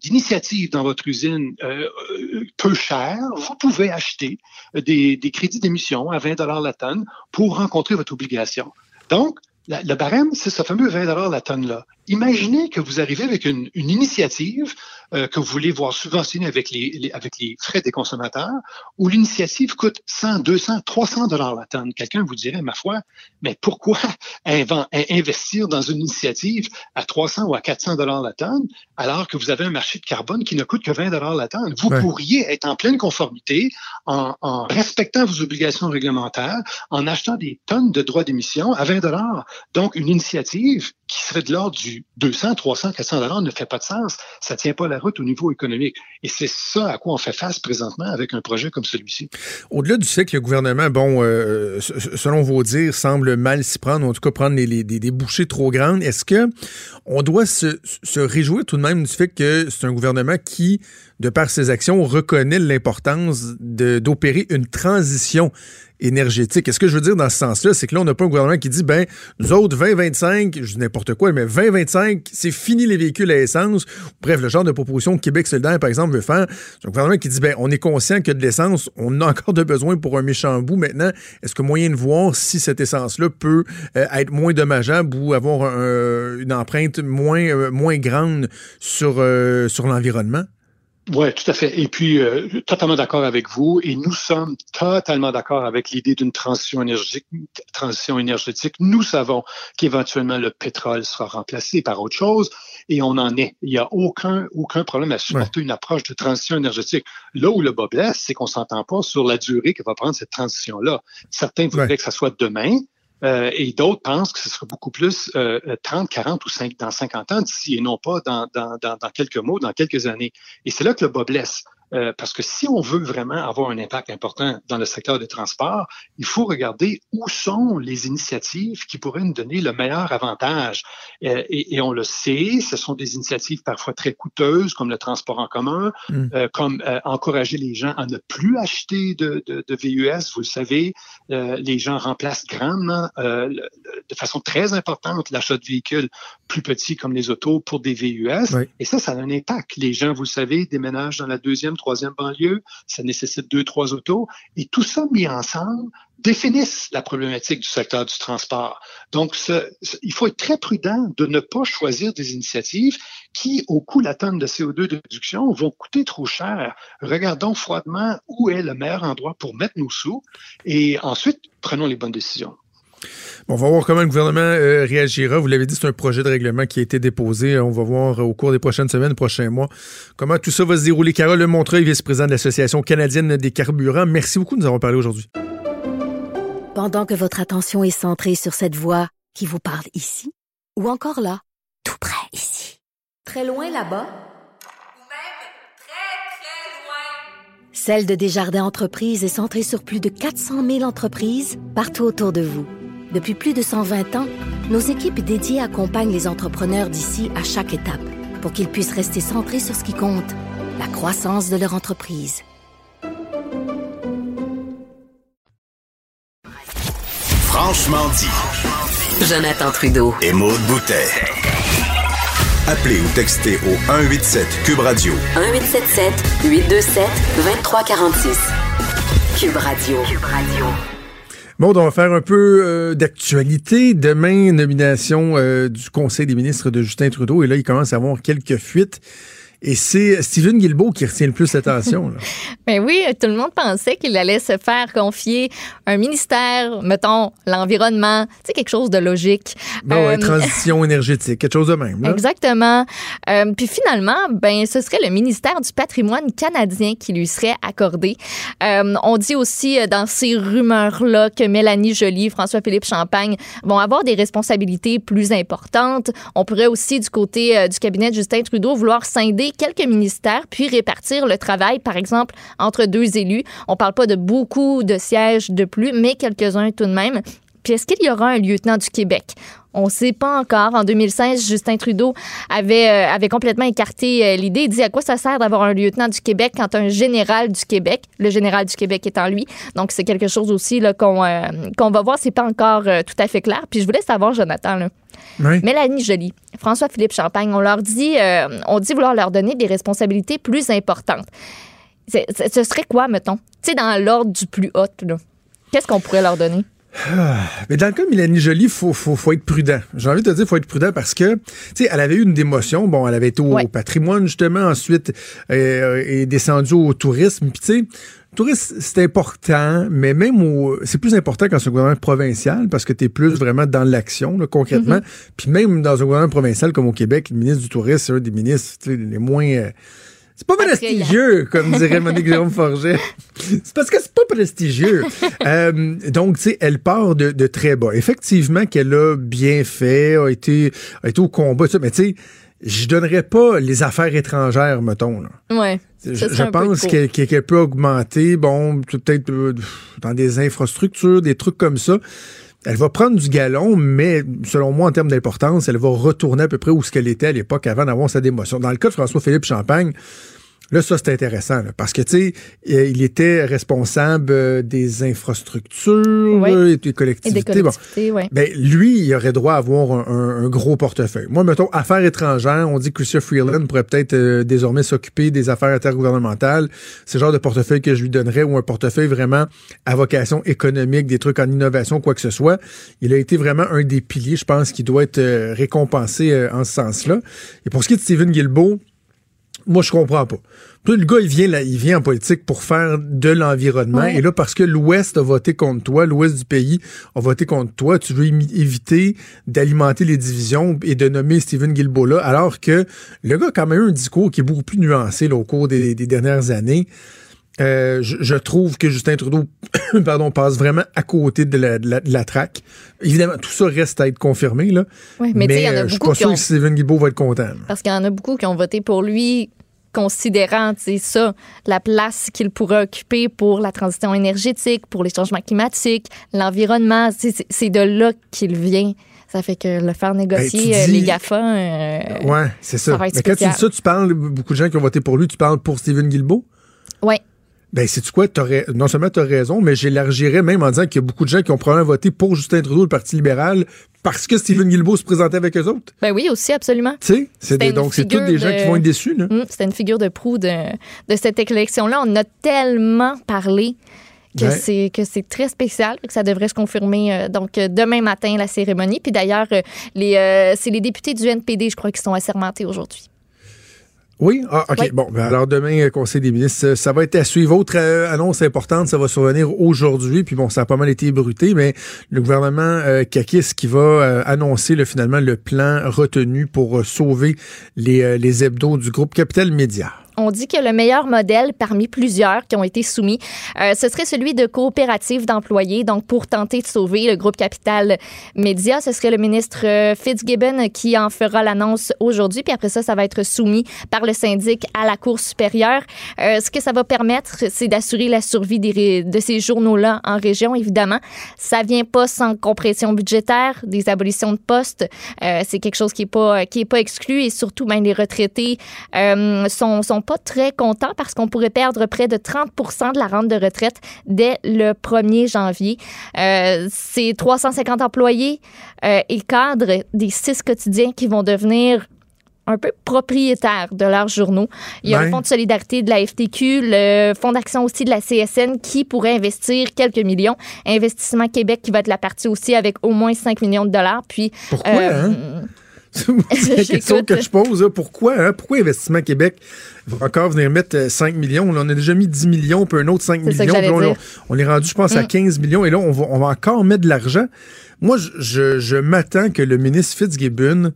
d'initiative dans votre usine euh, euh, peu chère, vous pouvez acheter des, des crédits d'émission à 20 dollars la tonne pour rencontrer votre obligation. Donc, le barème, c'est ce fameux 20 la tonne-là. Imaginez que vous arrivez avec une, initiative euh, que vous voulez voir subventionnée avec les, avec les frais des consommateurs, où l'initiative coûte 100, 200, 300 dollars la tonne. Quelqu'un vous dirait, ma foi, mais pourquoi investir dans une initiative à 300 ou à 400 dollars la tonne, alors que vous avez un marché de carbone qui ne coûte que 20 dollars la tonne? Vous pourriez être en pleine conformité en, en respectant vos obligations réglementaires, en achetant des tonnes de droits d'émission à 20 dollars. Donc, une initiative qui serait de l'ordre du 200, 300, 400 dollars ne fait pas de sens. Ça tient pas la route au niveau économique. Et c'est ça à quoi on fait face présentement avec un projet comme celui-ci. Au-delà du fait que le gouvernement, bon, euh, selon vos dires, semble mal s'y prendre, en tout cas prendre des, bouchées trop grandes, est-ce que on doit se réjouir tout de même du fait que c'est un gouvernement qui de par ses actions, reconnaît l'importance d'opérer une transition énergétique. Est-ce que je veux dire dans ce sens-là, c'est que là, on n'a pas un gouvernement qui dit, ben, nous autres, 2025, je dis n'importe quoi, mais 2025, c'est fini les véhicules à essence. Bref, le genre de proposition que Québec solidaire, par exemple, veut faire. C'est un gouvernement qui dit, ben, on est conscient que de l'essence, on a encore de besoin pour un méchant bout. Maintenant, est-ce que moyen de voir si cette essence-là peut euh, être moins dommageable ou avoir une empreinte moins, euh, grande sur, euh, sur l'environnement? Oui, tout à fait. Et puis, euh, totalement d'accord avec vous. Et nous sommes totalement d'accord avec l'idée d'une transition énergétique. Transition énergétique. Nous savons qu'éventuellement le pétrole sera remplacé par autre chose, et on en est. Il n'y a aucun aucun problème à supporter une approche de transition énergétique. Là où le bas blesse, c'est qu'on s'entend pas sur la durée que va prendre cette transition-là. Certains voudraient que ça soit demain. Euh, et d'autres pensent que ce sera beaucoup plus euh, 30, 40 ou 5, dans 50 ans d'ici et non pas dans, dans, dans, dans quelques mois, dans quelques années. Et c'est là que le bas blesse. Euh, parce que si on veut vraiment avoir un impact important dans le secteur des transports, il faut regarder où sont les initiatives qui pourraient nous donner le meilleur avantage. Euh, et, et, on le sait, ce sont des initiatives parfois très coûteuses, comme le transport en commun, mm. euh, comme encourager les gens à ne plus acheter de, de, de VUS. Vous le savez, les gens remplacent grandement, de façon très importante, l'achat de véhicules plus petits comme les autos pour des VUS. Oui. Et ça, ça a un impact. Les gens, vous le savez, déménagent dans la deuxième, troisième banlieue, ça nécessite deux, trois autos, et tout ça mis ensemble définissent la problématique du secteur du transport. Donc, il faut être très prudent de ne pas choisir des initiatives qui, au coût la tonne de CO2 de réduction, vont coûter trop cher. Regardons froidement où est le meilleur endroit pour mettre nos sous et ensuite prenons les bonnes décisions. Bon, on va voir comment le gouvernement euh, réagira. Vous l'avez dit, c'est un projet de règlement qui a été déposé. On va voir au cours des prochaines semaines, prochains mois, comment tout ça va se dérouler. Carole Montreuil, vice-président de l'Association canadienne des carburants. Merci beaucoup de nous avoir parlé aujourd'hui. Pendant que votre attention est centrée sur cette voix qui vous parle ici, ou encore là, tout près ici, très loin là-bas, Celle de Desjardins Entreprises est centrée sur plus de 400 000 entreprises partout autour de vous. Depuis plus de 120 ans, nos équipes dédiées accompagnent les entrepreneurs d'ici à chaque étape pour qu'ils puissent rester centrés sur ce qui compte, la croissance de leur entreprise. Franchement dit. Jonathan Trudeau. Et Maude Boutet. Appelez ou textez au 187 Cube Radio. 1877 827 2346. Cube Radio. Cube Radio. Bon, on va faire un peu euh, d'actualité. Demain, nomination euh, du Conseil des ministres de Justin Trudeau. Et là, il commence à avoir quelques fuites. Et c'est Stephen Guilbeault qui retient le plus l'attention. ben oui, tout le monde pensait qu'il allait se faire confier un ministère, mettons, l'environnement, c'est quelque chose de logique. Bon, euh, transition énergétique, quelque chose de même. Là. Exactement. Euh, puis finalement, ben ce serait le ministère du patrimoine canadien qui lui serait accordé. Euh, on dit aussi dans ces rumeurs-là que Mélanie Joly, François-Philippe Champagne vont avoir des responsabilités plus importantes. On pourrait aussi, du côté du cabinet de Justin Trudeau, vouloir scinder quelques ministères, puis répartir le travail, par exemple, entre deux élus. On parle pas de beaucoup de sièges de plus, mais quelques-uns tout de même. Puis est-ce qu'il y aura un lieutenant du Québec? On ne sait pas encore. En 2016, Justin Trudeau avait, euh, avait complètement écarté euh, l'idée. Il dit à quoi ça sert d'avoir un lieutenant du Québec quand un général du Québec, le général du Québec étant lui. Donc, c'est quelque chose aussi qu'on euh, qu'on va voir. C'est pas encore tout à fait clair. Puis je voulais savoir, Jonathan, là, oui. Mélanie Joly, François-Philippe Champagne, on leur dit, on dit vouloir leur donner des responsabilités plus importantes. C'est, ce serait quoi, mettons? Tu sais, dans l'ordre du plus haut, là. Qu'est-ce qu'on pourrait leur donner? Mais dans le cas de Mélanie Joly, faut, faut, faut être prudent. J'ai envie de te dire, faut être prudent parce que, tu sais, elle avait eu une démotion. Bon, elle avait été au, Ouais. patrimoine, justement, ensuite, euh, est descendue au tourisme. Puis, tu sais, le tourisme, c'est important, mais même au, c'est plus important quand c'est un gouvernement provincial parce que tu es plus vraiment dans l'action, concrètement. Puis même dans un gouvernement provincial comme au Québec, le ministre du tourisme, c'est un des ministres les moins... euh, c'est pas prestigieux, comme dirait Monique Jérôme Forget. C'est parce que c'est pas prestigieux. Euh, donc, tu sais, elle part de, de très bas. Effectivement qu'elle a bien fait, a été, a été au combat, mais tu sais, je donnerais pas les affaires étrangères, mettons. Là. Ouais. Je, pense qu'elle peut augmenter, bon, peut-être euh, dans des infrastructures, des trucs comme ça. Elle va prendre du galon, mais selon moi, en termes d'importance, elle va retourner à peu près où ce qu'elle était à l'époque avant d'avoir sa démotion. Dans le cas de François-Philippe Champagne, Là, ça, c'est intéressant, là, parce que, tu sais, euh, il était responsable euh, des infrastructures Oui. et des Et collectivités. Bon. Ben, lui, il aurait droit à avoir un, un- un gros portefeuille. Moi, mettons, affaires étrangères, on dit que Chrystia Freeland pourrait peut-être euh, désormais s'occuper des affaires intergouvernementales. C'est le genre de portefeuille que je lui donnerais ou un portefeuille vraiment à vocation économique, des trucs en innovation, quoi que ce soit. Il a été vraiment un des piliers, je pense, qui doit être euh, récompensé euh, en ce sens-là. Et pour ce qui est de Stephen Guilbeault, moi, je comprends pas. Puis le gars, il vient, là, il vient en politique pour faire de l'environnement. Ouais. Et là, parce que l'Ouest a voté contre toi, l'Ouest du pays a voté contre toi, tu veux éviter d'alimenter les divisions et de nommer Stephen Guilbeault là, alors que le gars a quand même eu un discours qui est beaucoup plus nuancé là, au cours des, des dernières années. Euh, je, je trouve que Justin Trudeau pardon, passe vraiment à côté de la, de la, de la traque. Évidemment, tout ça reste à être confirmé. Là. Oui, mais il y en a euh, je suis pas qui sûr ont- que Stephen Guilbeault va être content. là. Parce qu'il y en a beaucoup qui ont voté pour lui considérant, ça, la place qu'il pourrait occuper pour la transition énergétique, pour les changements climatiques, l'environnement. C'est de là qu'il vient. Ça fait que le faire négocier Ben, euh, dis- les GAFA... euh, Ouais, c'est ça. ça va être Mais quand tu dis ça, tu parles, beaucoup de gens qui ont voté pour lui, tu parles pour Stephen Guilbeault? ouais. Ben, c'est quoi? T'aurais- non seulement tu as raison, mais j'élargirais même en disant qu'il y a beaucoup de gens qui ont probablement voté pour Justin Trudeau, le Parti libéral, parce que Stephen Guilbeault se présentait avec eux autres. Ben oui, aussi, absolument. Tu sais, donc c'est tous des gens de- qui vont être déçus. Là. Hum, C'était une figure de proue de, de cette élection-là. On a tellement parlé que Ouais. c'est que c'est très spécial, que ça devrait se confirmer euh, donc euh, demain matin la cérémonie. Puis d'ailleurs, euh, les euh, c'est les députés du NPD, je crois, qui sont assermentés aujourd'hui. Oui? Ah, OK. Oui. Bon, ben alors demain, euh, Conseil des ministres, euh, ça va être à suivre. Autre euh, annonce importante, ça va survenir aujourd'hui. Puis bon, ça a pas mal été ébruté, mais le gouvernement euh, Kakis qui va euh, annoncer là, finalement le plan retenu pour euh, sauver les, euh, les hebdos du groupe Capital Média. On dit que le meilleur modèle parmi plusieurs qui ont été soumis, euh, ce serait celui de coopérative d'employés. Donc, pour tenter de sauver le groupe Capital Média, ce serait le ministre euh, Fitzgibbon qui en fera l'annonce aujourd'hui. Puis après ça, ça va être soumis par le syndic à la Cour supérieure. Euh, ce que ça va permettre, c'est d'assurer la survie des de ces journaux-là en région, évidemment. Ça vient pas sans compression budgétaire, des abolitions de postes. C'est quelque chose qui est pas qui est pas exclu et surtout, ben, les retraités euh, sont sont pas très contents parce qu'on pourrait perdre près de 30 de la rente de retraite dès le 1er janvier. Euh, c'est 350 employés euh, et cadres des six quotidiens qui vont devenir un peu propriétaires de leurs journaux. Il y a le Fonds de solidarité de la FTQ, le Fonds d'action aussi de la CSN qui pourrait investir quelques millions. Investissement Québec qui va être la partie aussi avec au moins 5 millions de dollars. Puis, Pourquoi, euh, hein? C'est la question que je pose. Pourquoi, hein? Pourquoi Investissement Québec va encore venir mettre euh, 5 millions? Là, on a déjà mis 10 millions, puis un autre 5 C'est ça que millions. puis on, est rendu, je pense, à Mm. 15 millions. Et là, on va, on va encore mettre de l'argent. Moi, je, je, je m'attends que le ministre Fitzgibbon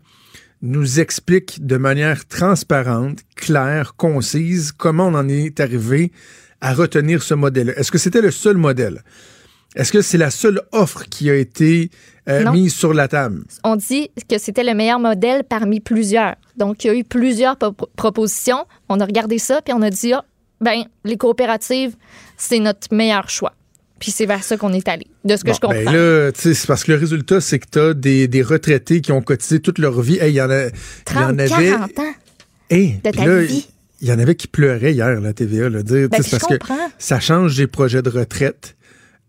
nous explique de manière transparente, claire, concise, comment on en est arrivé à retenir ce modèle. Est-ce que c'était le seul modèle? Est-ce que c'est la seule offre qui a été euh, mise sur la table? on dit que c'était le meilleur modèle parmi plusieurs. Donc, il y a eu plusieurs po- propositions. On a regardé ça, puis on a dit, ah, ben, les coopératives, c'est notre meilleur choix. Puis c'est vers ça qu'on est allé, de ce que Bon, je comprends. Ben là, c'est parce que le résultat, c'est que tu as des, des retraités qui ont cotisé toute leur vie. Hey, Il y en a. il y 30, en avait. 40 ans. Hey, de ta là, vie. Il y en avait qui pleuraient hier, la TVA. Dire, Ben, parce que comprends. ça change des projets de retraite.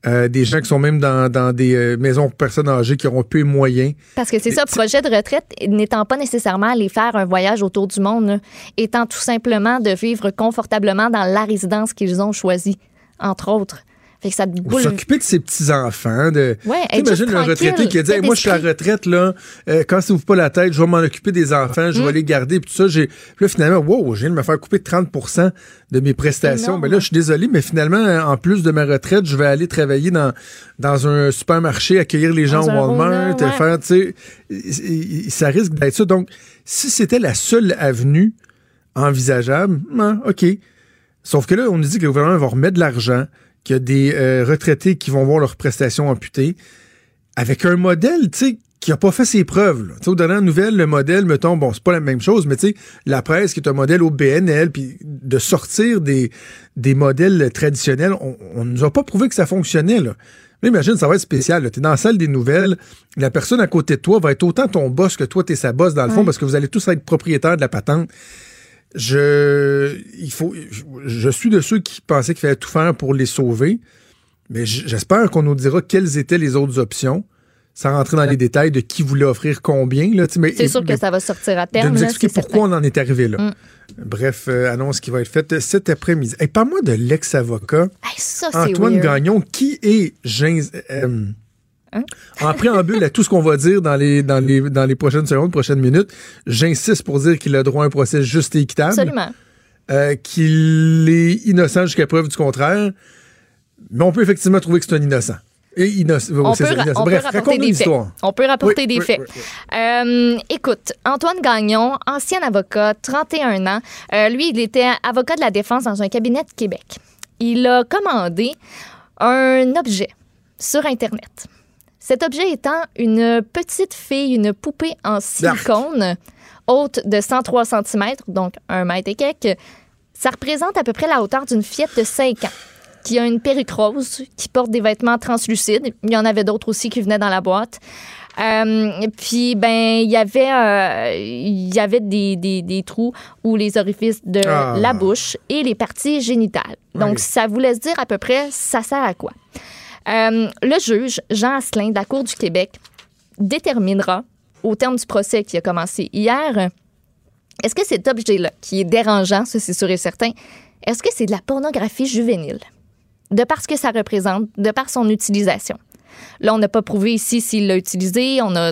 Euh, des gens qui sont même dans, dans des euh, maisons pour personnes âgées qui auront peu de moyens. Parce que c'est ça, projet de retraite n'étant pas nécessairement aller faire un voyage autour du monde, là, étant tout simplement de vivre confortablement dans la résidence qu'ils ont choisie, entre autres. Fait que ça te Ou boule. s'occuper de ses petits-enfants. De... Ouais, imagine un retraité qui a dit Hey, Moi, je suis à la retraite, là. Euh, quand ça ouvre pas la tête, je vais m'en occuper des enfants, Mm. je vais les garder. Puis tout ça, j'ai. Puis là, finalement, wow, je viens de me faire couper 30% de mes prestations. Ben là, je suis désolé, mais finalement, en plus de ma retraite, je vais aller travailler dans, dans un supermarché, accueillir les gens Dans au Walmart, ouais. faire, tu sais, ça risque d'être ça. Donc, si c'était la seule avenue envisageable, ah, OK. Sauf que là, on nous dit que le gouvernement va remettre de l'argent, qu'il y a des euh, retraités qui vont voir leurs prestations amputées, avec un modèle, tu sais, qui a pas fait ses preuves. Tu sais, aux dernières nouvelles, le modèle, mettons, bon, c'est pas la même chose, mais tu sais, la presse qui est un modèle au BNL, puis de sortir des, des modèles traditionnels, on, on nous a pas prouvé que ça fonctionnait, là. Là, imagine, ça va être spécial. Tu es dans la salle des nouvelles, la personne à côté de toi va être autant ton boss que toi, tu es sa boss, dans le fond, Ouais. parce que vous allez tous être propriétaires de la patente. Je, il faut, je, je suis de ceux qui pensaient qu'il fallait tout faire pour les sauver, mais j'espère qu'on nous dira quelles étaient les autres options, sans rentrer dans les détails de qui voulait offrir combien. C'est sûr mais que ça va sortir à de terme. nous là, expliquer pourquoi certain. on en est arrivé là. Mm. Bref, euh, annonce qui va être faite cet après-midi. Hey, Parle-moi de l'ex-avocat Hey, Antoine weird. Gagnon, qui est Jean- euh, Hein? En préambule à tout ce qu'on va dire dans les, dans, les, dans les prochaines secondes, prochaines minutes, j'insiste pour dire qu'il a droit à un procès juste et équitable, Absolument. euh, qu'il est innocent jusqu'à preuve du contraire, mais on peut effectivement trouver que c'est un innocent. Et innocent, On peut, innocent. on peut Bref, rapporter des faits. On peut rapporter Oui, des oui, faits. oui. Euh, écoute, Antoine Gagnon, ancien avocat, 31 ans. Euh, lui, il était avocat de la défense dans un cabinet de Québec. il a commandé un objet sur Internet. Cet objet étant une petite fille, une poupée en silicone, haute de 103 cm, donc un mètre et quelques. Ça représente à peu près la hauteur d'une fillette de 5 ans qui a une perruque rose, qui porte des vêtements translucides. Il y en avait d'autres aussi qui venaient dans la boîte. Euh, puis, ben, il y avait, euh, il y avait des, des, des, trous ou les orifices de Ah. la bouche et les parties génitales. Donc, ça vous laisse dire à peu près, ça sert à quoi? Euh, le juge, Jean Asselin, de la Cour du Québec, déterminera, au terme du procès qui a commencé hier, est-ce que cet objet-là, qui est dérangeant, ça c'est sûr et certain, est-ce que c'est de la pornographie juvénile? De par ce que ça représente, de par son utilisation? Là, on n'a pas prouvé ici s'il l'a utilisé. On a,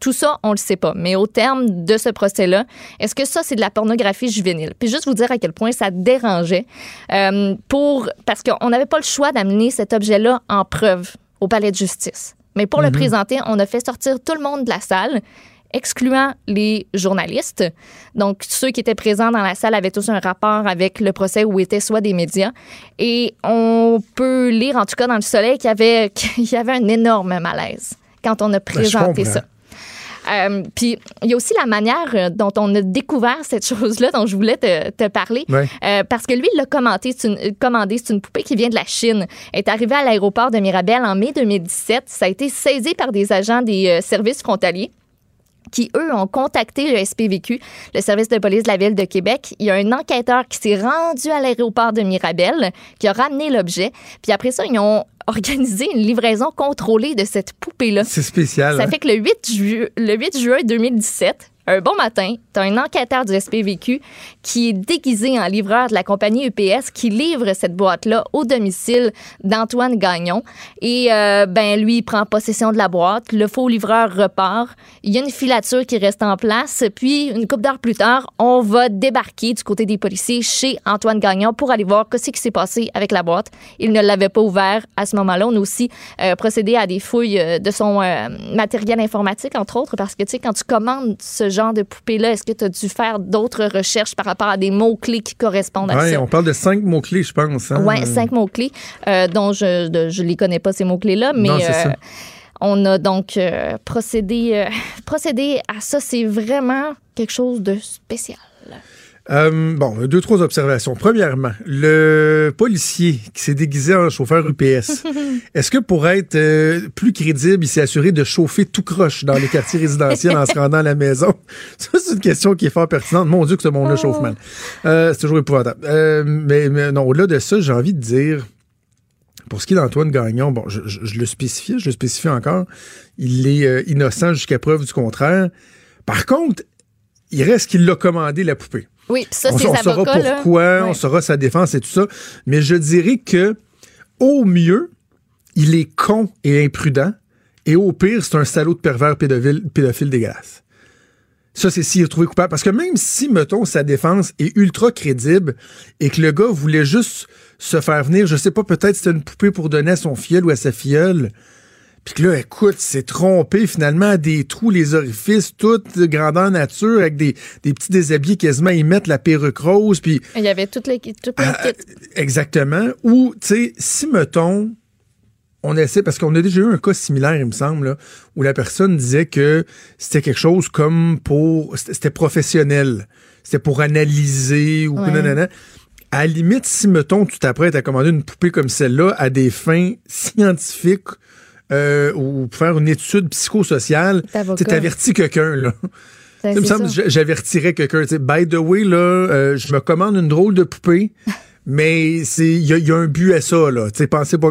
tout ça, on le sait pas. Mais au terme de ce procès-là, est-ce que ça, c'est de la pornographie juvénile? Puis juste vous dire à quel point ça dérangeait euh, pour, parce qu'on n'avait pas le choix d'amener cet objet-là en preuve au palais de justice. Mais pour le présenter, on a fait sortir tout le monde de la salle excluant les journalistes. Donc, ceux qui étaient présents dans la salle avaient tous un rapport avec le procès où étaient soit des médias. Et on peut lire, en tout cas dans le soleil, qu'il y avait, qu'il y avait un énorme malaise quand on a présenté comprends. ça. Euh, puis, il y a aussi la manière dont on a découvert cette chose-là dont je voulais te, te parler. Euh, parce que lui, il l'a commenté, c'est une, commandé. C'est une poupée qui vient de la Chine. Elle est arrivée à l'aéroport de Mirabel en mai 2017. Ça a été saisi par des agents des euh, services frontaliers qui, eux, ont contacté le SPVQ, le service de police de la ville de Québec. Il y a un enquêteur qui s'est rendu à l'aéroport de Mirabel, qui a ramené l'objet. Puis après ça, ils ont organisé une livraison contrôlée de cette poupée-là. C'est spécial. Ça hein? fait que le 8, ju- le 8 juin 2017, un bon matin, tu as un enquêteur du SPVQ qui est déguisé en livreur de la compagnie UPS qui livre cette boîte-là au domicile d'Antoine Gagnon. Et euh, ben lui, il prend possession de la boîte. Le faux livreur repart. Il y a une filature qui reste en place. Puis, une couple d'heures plus tard, on va débarquer du côté des policiers chez Antoine Gagnon pour aller voir ce qui s'est passé avec la boîte. Il ne l'avait pas ouvert à ce moment-là. On a aussi euh, procédé à des fouilles euh, de son euh, matériel informatique, entre autres, parce que, tu sais, quand tu commandes ce genre de poupée-là, est-ce que tu as dû faire d'autres recherches par rapport à des mots-clés qui correspondent à Ouais, ça? on parle de cinq mots-clés, je pense. hein. Oui, cinq mots-clés, euh, dont je ne je les connais pas, ces mots-clés-là, mais Non, euh, on a donc euh, procédé, euh, procédé à ça. C'est vraiment quelque chose de spécial. Euh, bon, deux, trois observations. Premièrement, le policier qui s'est déguisé en chauffeur UPS, est-ce que pour être euh, plus crédible, il s'est assuré de chauffer tout croche dans les quartiers résidentiels en se rendant à la maison? Ça, c'est une question qui est fort pertinente. Mon Dieu, que ce monde-là chauffe mal. Euh, c'est toujours épouvantable. Euh, mais, mais non, au-delà de ça, j'ai envie de dire, pour ce qui est d'Antoine Gagnon, bon, je, je- je le spécifie, je le spécifie encore, il est innocent jusqu'à preuve du contraire. Par contre, il reste qu'il l'a commandé, la poupée. Oui, ça, on, ces on saura avocats, pourquoi, on saura sa défense et tout ça. Mais je dirais que, au mieux, il est con et imprudent. Et au pire, c'est un salaud de pervers pédophile, pédophile dégueulasse. Ça, c'est s'il est trouvé coupable. Parce que même si, mettons, sa défense est ultra crédible et que le gars voulait juste se faire venir, je sais pas, peut-être c'était une poupée pour donner à son filleul ou à sa filleule. Puis que là, écoute, c'est trompé finalement à des trous, les orifices, toutes de grandeur nature, avec des, des petits déshabillés quasiment, ils mettent la perruque rose, puis Il y avait toute l'équipe. Toute l'équipe. exactement. Ou, tu sais, si, mettons, on essaie, parce qu'on a déjà eu un cas similaire, il me semble, là, où la personne disait que c'était quelque chose comme pour, c'était c'était professionnel, c'était pour analyser ou Ouais. nanana. À la limite, si, mettons, tu t'apprêtes à commander une poupée comme celle-là à des fins scientifiques euh, ou pour faire une étude psychosociale, tu avertis quelqu'un, là. Ben, Ça me semble, que j'avertirais quelqu'un. By the way, là, euh, je me commande une drôle de poupée, mais il y, a- il y a un but à ça, là. Pensez pas.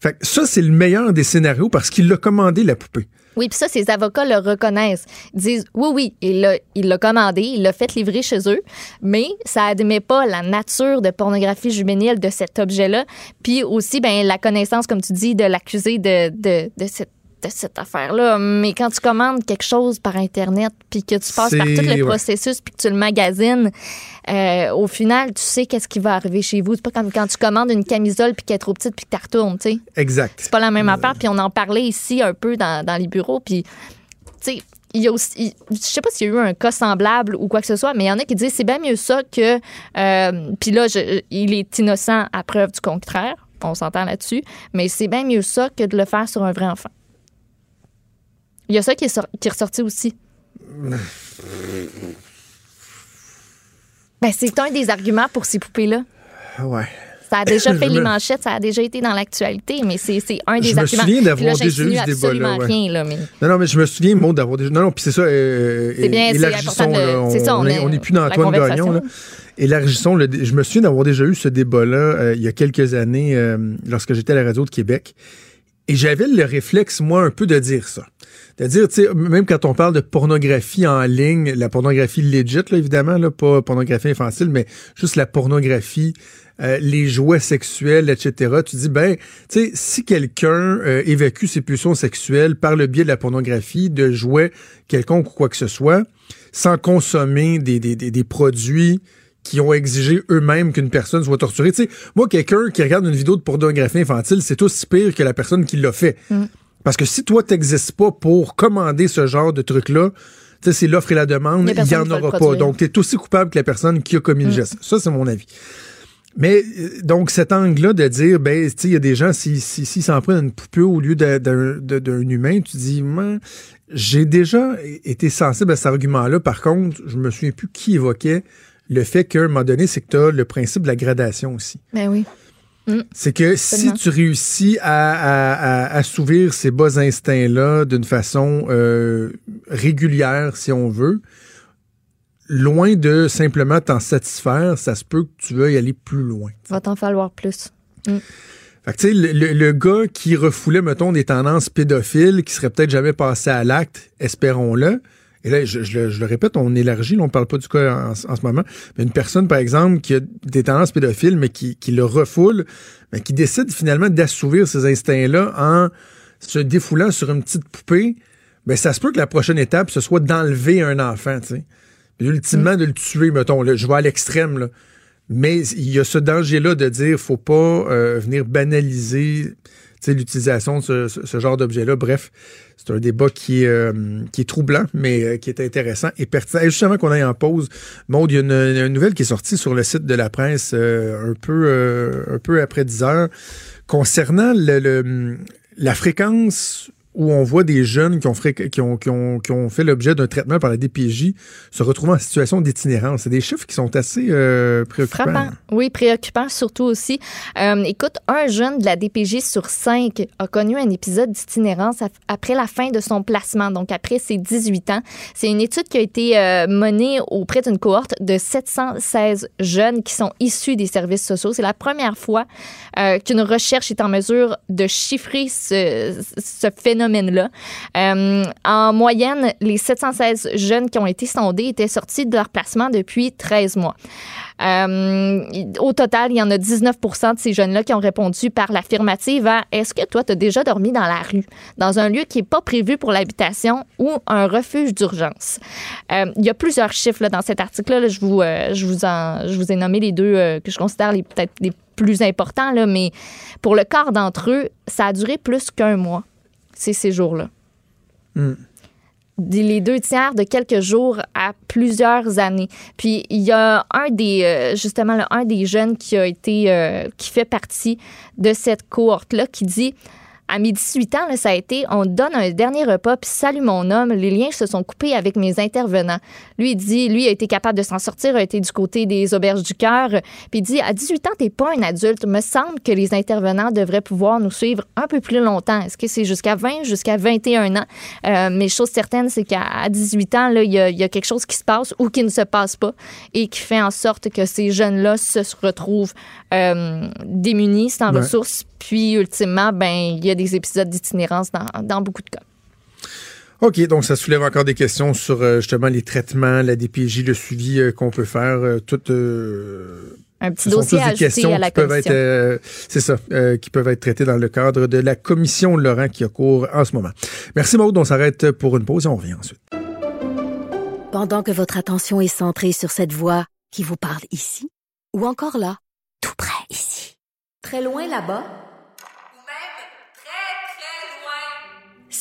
Fait que ça, c'est le meilleur des scénarios parce qu'il l'a commandé, la poupée. Oui, puis ça, ces avocats le reconnaissent. Disent oui, oui, il l'a, commandé, il l'a fait livrer chez eux, mais ça admet pas la nature de pornographie juvénile de cet objet-là. Puis aussi, ben, la connaissance, comme tu dis, de l'accusé de, de, de cette cette affaire-là. Mais quand tu commandes quelque chose par Internet, puis que tu passes par tout le ouais. processus, puis que tu le magasines, euh, au final, tu sais qu'est-ce qui va arriver chez vous. C'est pas comme quand tu commandes une camisole, puis qu'elle est trop petite, puis que tu la retournes, tu sais Exact. c'est pas la même affaire. Puis on en parlait ici un peu dans, dans les bureaux. Puis, tu sais, il y a aussi, il- je sais pas s'il y a eu un cas semblable ou quoi que ce soit, mais il y en a qui disent c'est bien mieux ça que. euh, Puis là, je- il est innocent à preuve du contraire. On s'entend là-dessus. Mais c'est bien mieux ça que de le faire sur un vrai enfant. Il y a ça qui est, qui est ressorti aussi. Ben, c'est un des arguments pour ces poupées-là. Ouais. Ça a déjà fait les manchettes, ça a déjà été dans l'actualité, mais c'est c'est un des Je me arguments. souviens d'avoir déjà eu ce débat-là, ouais. rien, là, mais... Non, non, mais je me souviens, Maud, d'avoir déjà. Non, non, puis c'est ça. euh, C'est bien, c'est élargissons, de- là, c'est ça, on on est- est- on n'est plus dans Antoine. Gagnon. Là. Élargissons. Le, je me souviens d'avoir déjà eu ce débat-là euh, il y a quelques années euh, lorsque j'étais à la radio de Québec. Et j'avais le réflexe, moi, un peu de dire ça. De dire, tu sais, même quand on parle de pornographie en ligne, la pornographie legit, évidemment, là, pas pornographie infantile, mais juste la pornographie, euh, les jouets sexuels, etc. Tu dis, ben, tu sais, si quelqu'un euh, évacue ses pulsions sexuelles par le biais de la pornographie, de jouets quelconques ou quoi que ce soit, sans consommer des, des, des, produits qui ont exigé eux-mêmes qu'une personne soit torturée. Tu sais, moi, quelqu'un qui regarde une vidéo de pornographie infantile, c'est aussi pire que la personne qui l'a fait. Parce que si toi, t'existes pas pour commander ce genre de truc-là, tu sais, c'est l'offre et la demande, Il y a il y personne en aura pas. Donc, tu es aussi coupable que la personne qui a commis le geste. Ça, c'est mon avis. Mais euh, donc cet angle-là de dire, ben, tu il y a des gens, s'ils si, si, s'en prennent une poupée au lieu d'un- humain, tu dis, j'ai déjà été sensible à cet argument-là. Par contre, je me souviens plus qui évoquait le fait qu'à un moment donné, c'est que tu as le principe de la gradation aussi. Ben oui. C'est que si tu réussis à, à- à assouvir ces bas instincts-là d'une façon euh, régulière, si on veut, loin de simplement t'en satisfaire, ça se peut que tu veuilles aller plus loin. Va t'en falloir plus. Fait que, tu sais, le, le- le gars qui refoulait, mettons, des tendances pédophiles, qui serait peut-être jamais passé à l'acte, espérons-le. Et là, je, je le- je le répète, on élargit, là, on parle pas du cas en, en ce moment. Mais une personne, par exemple, qui a des tendances pédophiles, mais qui, qui le refoule, mais qui décide finalement d'assouvir ces instincts-là en se défoulant sur une petite poupée, ben ça se peut que la prochaine étape, ce soit d'enlever un enfant, tu sais. Ultimement, de le tuer, mettons. Là, je vais à l'extrême, là. Mais il y a ce danger-là de dire faut pas euh, venir banaliser l'utilisation de ce, genre d'objet-là. Bref, c'est un débat qui est, euh, troublant, mais euh, qui est intéressant et pertinent. Et justement qu'on aille en pause, Maud, il y a une, nouvelle qui est sortie sur le site de la presse euh, un, peu, un peu après 10 heures concernant la fréquence où on voit des jeunes qui ont, fait l'objet d'un traitement par la DPJ se retrouver en situation d'itinérance. C'est des chiffres qui sont assez euh, préoccupants. Oui, préoccupant surtout aussi. Euh, écoute, un jeune de la DPJ sur cinq a connu un épisode d'itinérance après la fin de son placement, donc après ses 18 ans. C'est une étude qui a été euh, menée auprès d'une cohorte de 716 jeunes qui sont issus des services sociaux. C'est la première fois qu'une recherche est en mesure de chiffrer ce, ce Euh, en moyenne, les 716 jeunes qui ont été sondés étaient sortis de leur placement depuis 13 mois. Euh, au total, il y en a 19 de ces jeunes-là qui ont répondu par l'affirmative à Est-ce que toi, tu as déjà dormi dans la rue, dans un lieu qui n'est pas prévu pour l'habitation ou un refuge d'urgence? Euh, il y a plusieurs chiffres dans cet article-là. Là, je, vous, ai nommé les deux que je considère les peut-être les plus importants, mais pour le quart d'entre eux, ça a duré plus qu'un mois, ces séjours-là des- les deux tiers de quelques jours à plusieurs années. Puis il y a un des euh, justement là, un des jeunes qui a été euh, qui fait partie de cette cohorte là qui dit à mes 18 ans, là, ça a été on donne un dernier repas, puis salut mon homme, les liens se sont coupés avec mes intervenants. Lui, il dit, lui a été capable de s'en sortir, a été du côté des auberges du cœur, puis il dit, à 18 ans, t'es pas un adulte. Me semble que les intervenants devraient pouvoir nous suivre un peu plus longtemps. Est-ce que c'est jusqu'à 20, jusqu'à 21 ans? Euh, mais chose certaine, c'est qu'à à 18 ans, il y, a, il y a quelque chose qui se passe ou qui ne se passe pas et qui fait en sorte que ces jeunes-là se retrouvent euh, démunis, sans Ouais. ressources, puis ultimement, ben, il y a des épisodes d'itinérance dans, dans beaucoup de cas. OK, donc ça soulève encore des questions sur euh, justement les traitements, la DPJ, le suivi euh, qu'on peut faire, euh, tout. euh, Un petit ce sont dossier tous à des ajouter questions à la qui peuvent être, euh, c'est ça, euh, qui peuvent être traitées dans le cadre de la commission Laurent qui a cours en ce moment. Merci Maud, on s'arrête pour une pause et on revient ensuite. Pendant que votre attention est centrée sur cette voix qui vous parle ici, ou encore là, tout près ici, très loin là-bas,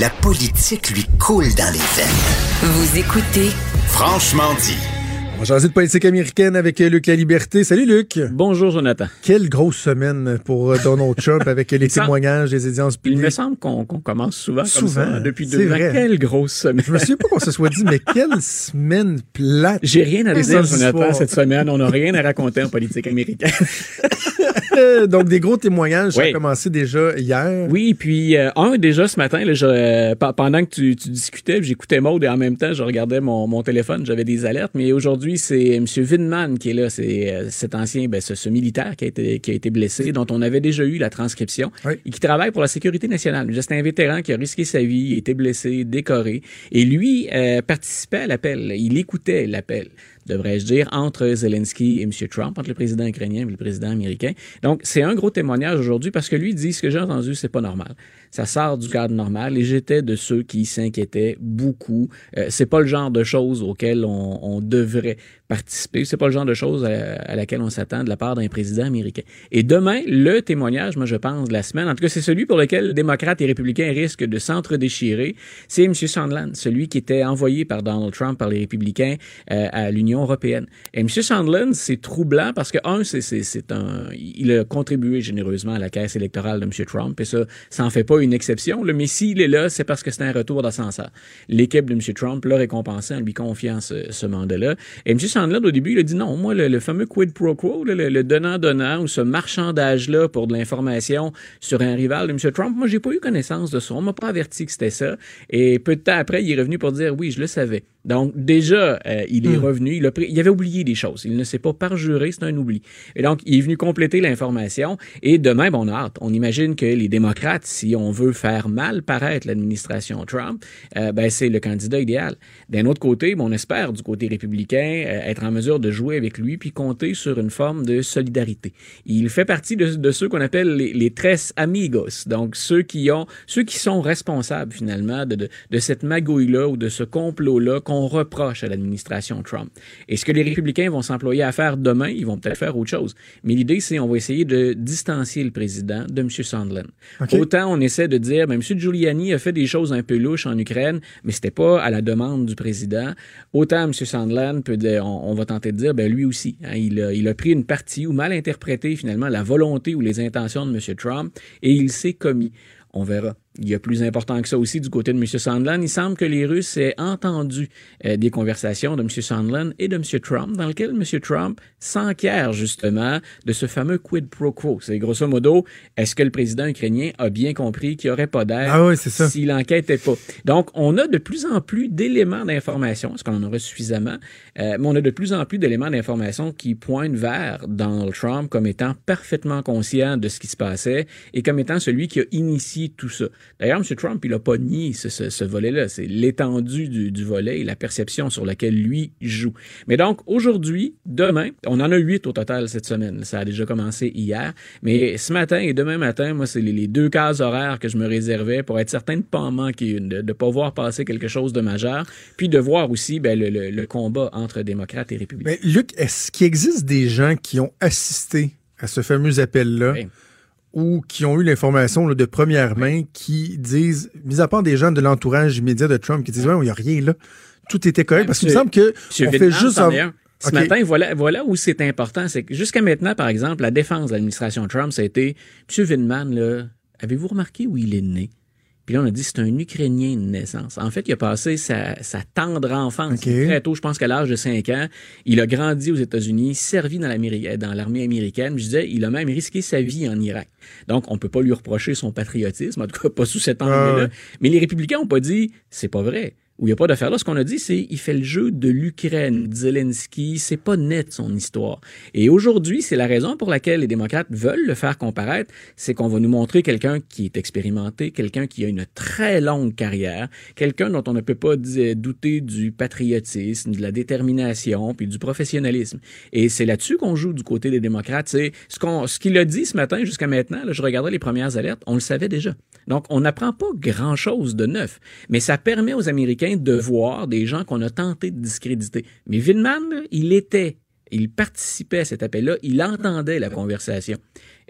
La politique lui coule dans les veines. Vous écoutez Franchement dit. On de politique américaine avec Luc La Liberté. Salut Luc. Bonjour Jonathan. Quelle grosse semaine pour euh, Donald Trump avec les témoignages des audiences Il publiques. me semble qu'on commence souvent, Souvent, comme ça, depuis c'est deux ans. vrai. Quelle grosse semaine. Je me souviens pas qu'on se soit dit, mais quelle semaine plate. J'ai rien à dire, Jonathan, cette semaine. On n'a rien à raconter en politique américaine. Donc, des gros témoignages, ça a Oui. commencé déjà hier. Oui, puis euh, un, déjà ce matin, là, je, euh, pe- pendant que tu, tu discutais, j'écoutais Maud et en même temps, je regardais mon, mon téléphone, j'avais des alertes. Mais aujourd'hui, c'est M. Winman qui est là. C'est euh, cet ancien, ben, ce, ce militaire qui a, été, qui a été blessé, dont on avait déjà eu la transcription, Oui. et qui travaille pour la sécurité nationale. C'est un vétéran qui a risqué sa vie, été blessé, décoré. Et lui euh, participait à l'appel. Il écoutait l'appel devrais-je dire, entre Zelensky et M. Trump, entre le président ukrainien et le président américain. Donc, c'est un gros témoignage aujourd'hui parce que lui dit ce que j'ai entendu, c'est pas normal. Ça sort du cadre normal et j'étais de ceux qui s'inquiétaient beaucoup. Euh, c'est pas le genre de choses auxquelles on, devrait participer. C'est pas le genre de choses à, laquelle on s'attend de la part d'un président américain. Et demain, le témoignage, moi, je pense, de la semaine, en tout cas, c'est celui pour lequel démocrates et républicains risquent de s'entre-déchirer. C'est M. Sondland, celui qui était envoyé par Donald Trump, par les républicains, euh, à l'Union européenne. Et M. Sondland, c'est troublant parce que, un, c'est un, il a contribué généreusement à la caisse électorale de M. Trump, et ça, ça en fait pas une exception, là, mais s'il est là, c'est parce que c'est un retour d'ascenseur. L'équipe de M. Trump l'a récompensé en lui confiant ce, mandat-là. Et M. Sondland, au début, il a dit non, moi, le, fameux quid pro quo, le donnant-donnant, ou ce marchandage-là pour de l'information sur un rival de M. Trump, moi, j'ai pas eu connaissance de ça. On m'a pas averti que c'était ça. Et peu de temps après, il est revenu pour dire oui, je le savais. Donc, déjà, euh, il est revenu. Il, a pris- il avait oublié des choses. Il ne s'est pas parjuré, c'est un oubli. Et donc, il est venu compléter l'information. Et demain, bon, on a hâte. On imagine que les démocrates, si on veut faire mal paraître l'administration Trump, euh, ben, c'est le candidat idéal. D'un autre côté, on espère, du côté républicain, euh, être en mesure de jouer avec lui puis compter sur une forme de solidarité. Il fait partie de, de ceux qu'on appelle les, les tres amigos. Donc, ceux qui ont, ceux qui sont responsables, finalement, de, de, de cette magouille-là ou de ce complot-là qu'on reproche à l'administration Trump. Et ce que les républicains vont s'employer à faire demain, ils vont peut-être faire autre chose. Mais l'idée, c'est on va essayer de distancier le président de M. Sondland. Autant on essaie de dire, ben, M. Giuliani a fait des choses un peu louches en Ukraine, mais c'était pas à la demande du président. Autant M. Sondland peut dire, on, on va tenter de dire, ben, lui aussi, hein, il, a, il a pris une partie ou mal interprété finalement la volonté ou les intentions de M. Trump et il s'est commis. On verra. Il y a plus important que ça aussi du côté de M. Sondland. Il semble que les Russes aient entendu euh, des conversations de M. Sondland et de M. Trump, dans lesquelles M. Trump s'enquiert justement de ce fameux quid pro quo. C'est grosso modo, est-ce que le président ukrainien a bien compris qu'il n'y aurait pas d'air Ah oui, s'il n'enquêtait pas? Donc, on a de plus en plus d'éléments d'information. Est-ce qu'on en aurait suffisamment? Euh, mais on a de plus en plus d'éléments d'information qui pointent vers Donald Trump comme étant parfaitement conscient de ce qui se passait et comme étant celui qui a initié tout ça. D'ailleurs, M. Trump, il n'a pas nié ce, ce- ce volet-là. C'est l'étendue du, du volet et la perception sur laquelle lui joue. Mais donc, aujourd'hui, demain, on en a huit au total cette semaine. Ça a déjà commencé hier. Mais ce matin et demain matin, moi, c'est les, les deux cases horaires que je me réservais pour être certain de ne pas en manquer une, de ne pas voir passer quelque chose de majeur, puis de voir aussi ben, le, le- le combat entre démocrates et républicains. Mais Luc, est-ce qu'il existe des gens qui ont assisté à ce fameux appel-là? Oui. Ou qui ont eu l'information de première main qui disent, mis à part des gens de l'entourage immédiat de Trump qui disent, ouais, il n'y a rien là, tout était correct, parce qu'il me semble que Monsieur on fait juste... un. Ce matin, voilà, voilà où c'est important. C'est que jusqu'à maintenant, par exemple, la défense de l'administration Trump, ça a été Monsieur là, avez-vous remarqué où il est né? Puis là, on a dit c'est un Ukrainien de naissance. En fait, il a passé sa, sa tendre enfance très tôt, je pense qu'à l'âge de 5 ans. Il a grandi aux États-Unis, servi dans l'Améri- dans l'armée américaine. Je disais, il a même risqué sa vie en Irak. Donc, on peut pas lui reprocher son patriotisme, en tout cas pas sous cet angle-là. Mais les républicains ont pas dit c'est pas vrai. Où il n'y a pas d'affaire là. Ce qu'on a dit, c'est il fait le jeu de l'Ukraine, Zelensky, c'est pas net son histoire. Et aujourd'hui, c'est la raison pour laquelle les démocrates veulent le faire comparaître, c'est qu'on va nous montrer quelqu'un qui est expérimenté, quelqu'un qui a une très longue carrière, quelqu'un dont on ne peut pas douter du patriotisme, de la détermination, puis du professionnalisme. Et c'est là-dessus qu'on joue du côté des démocrates. C'est ce qu'on, ce qu'il a dit ce matin jusqu'à maintenant. Là, je regardais les premières alertes, on le savait déjà. Donc, on n'apprend pas grand-chose de neuf, mais ça permet aux Américains de voir des gens qu'on a tenté de discréditer. Mais Vindman, il était, il participait à cet appel-là, il entendait la conversation.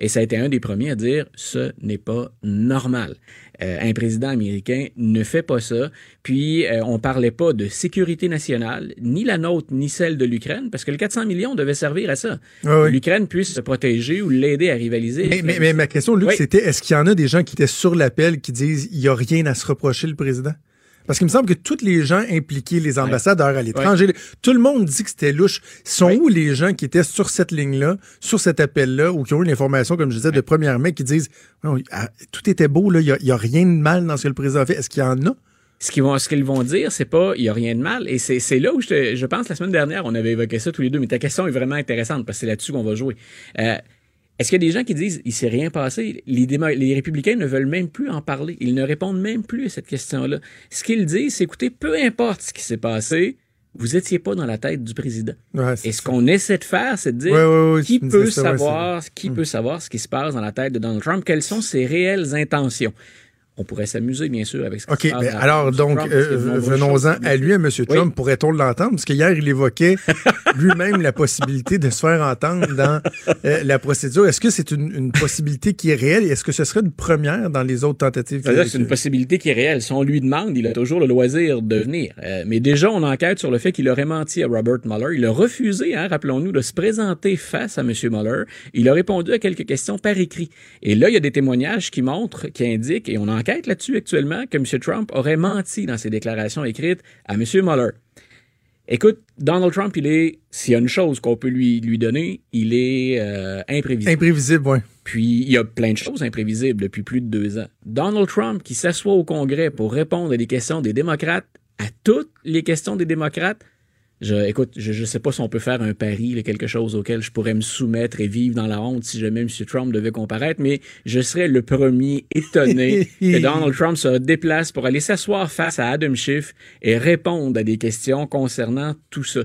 Et ça a été un des premiers à dire ce n'est pas normal. Euh, un président américain ne fait pas ça. Puis euh, on parlait pas de sécurité nationale, ni la nôtre ni celle de l'Ukraine, parce que le 400 millions devait servir à ça. L'Ukraine puisse se protéger ou l'aider à rivaliser. Mais, mais, ma question, Luc, c'était est-ce qu'il y en a des gens qui étaient sur l'appel qui disent il y a rien à se reprocher le président? Parce qu'il me semble que tous les gens impliqués, les ambassadeurs à l'étranger, tout le monde dit que c'était louche. Sont où les gens qui étaient sur cette ligne-là, sur cet appel-là, ou qui ont eu l'information, comme je disais, de première main, qui disent ah, tout était beau, il n'y a, rien de mal dans ce que le président a fait. Est-ce qu'il y en a? ce qu'ils vont, ce qu'ils vont dire, c'est pas, il y a rien de mal. Et c'est là où je, je pense la semaine dernière, on avait évoqué ça tous les deux. Mais ta question est vraiment intéressante parce que c'est là-dessus qu'on va jouer. Euh, est-ce qu'il y a des gens qui disent il s'est rien passé? Les, les, républicains ne veulent même plus en parler. Ils ne répondent même plus à cette question-là. Ce qu'ils disent, c'est écoutez, peu importe ce qui s'est passé, vous étiez pas dans la tête du président. Et ce qu'on essaie de faire, c'est de dire qui peut savoir, qui peut savoir ce qui se passe dans la tête de Donald Trump, quelles sont ses réelles intentions? On pourrait s'amuser, bien sûr, avec ce OK, mais alors, donc, euh, venons-en à lui, à M. Trump. Pourrait-on l'entendre? Parce qu'hier, il évoquait lui-même la possibilité de se faire entendre dans euh, la procédure. Est-ce que c'est une, possibilité qui est réelle? Est-ce que ce serait une première dans les autres tentatives? C'est une possibilité qui est réelle. Si on lui demande, il a toujours le loisir de venir. Euh, mais déjà, on enquête sur le fait qu'il aurait menti à Robert Mueller. Il a refusé, hein, rappelons-nous, de se présenter face à M. Mueller. Il a répondu à quelques questions par écrit. Et là, il y a des témoignages qui montrent, qui indiquent, et on enquête là-dessus actuellement que M. Trump aurait menti dans ses déclarations écrites à M. Mueller. Écoute, Donald Trump, il est, s'il y a une chose qu'on peut lui, lui donner, il est euh, imprévisible. Imprévisible, oui. Puis, il y a plein de choses imprévisibles depuis plus de deux ans. Donald Trump, qui s'assoit au Congrès pour répondre à des questions des démocrates, à toutes les questions des démocrates, je, écoute, je ne sais pas si on peut faire un pari, quelque chose auquel je pourrais me soumettre et vivre dans la honte si jamais M. Trump devait comparaître, mais je serais le premier étonné que Donald Trump se déplace pour aller s'asseoir face à Adam Schiff et répondre à des questions concernant tout ça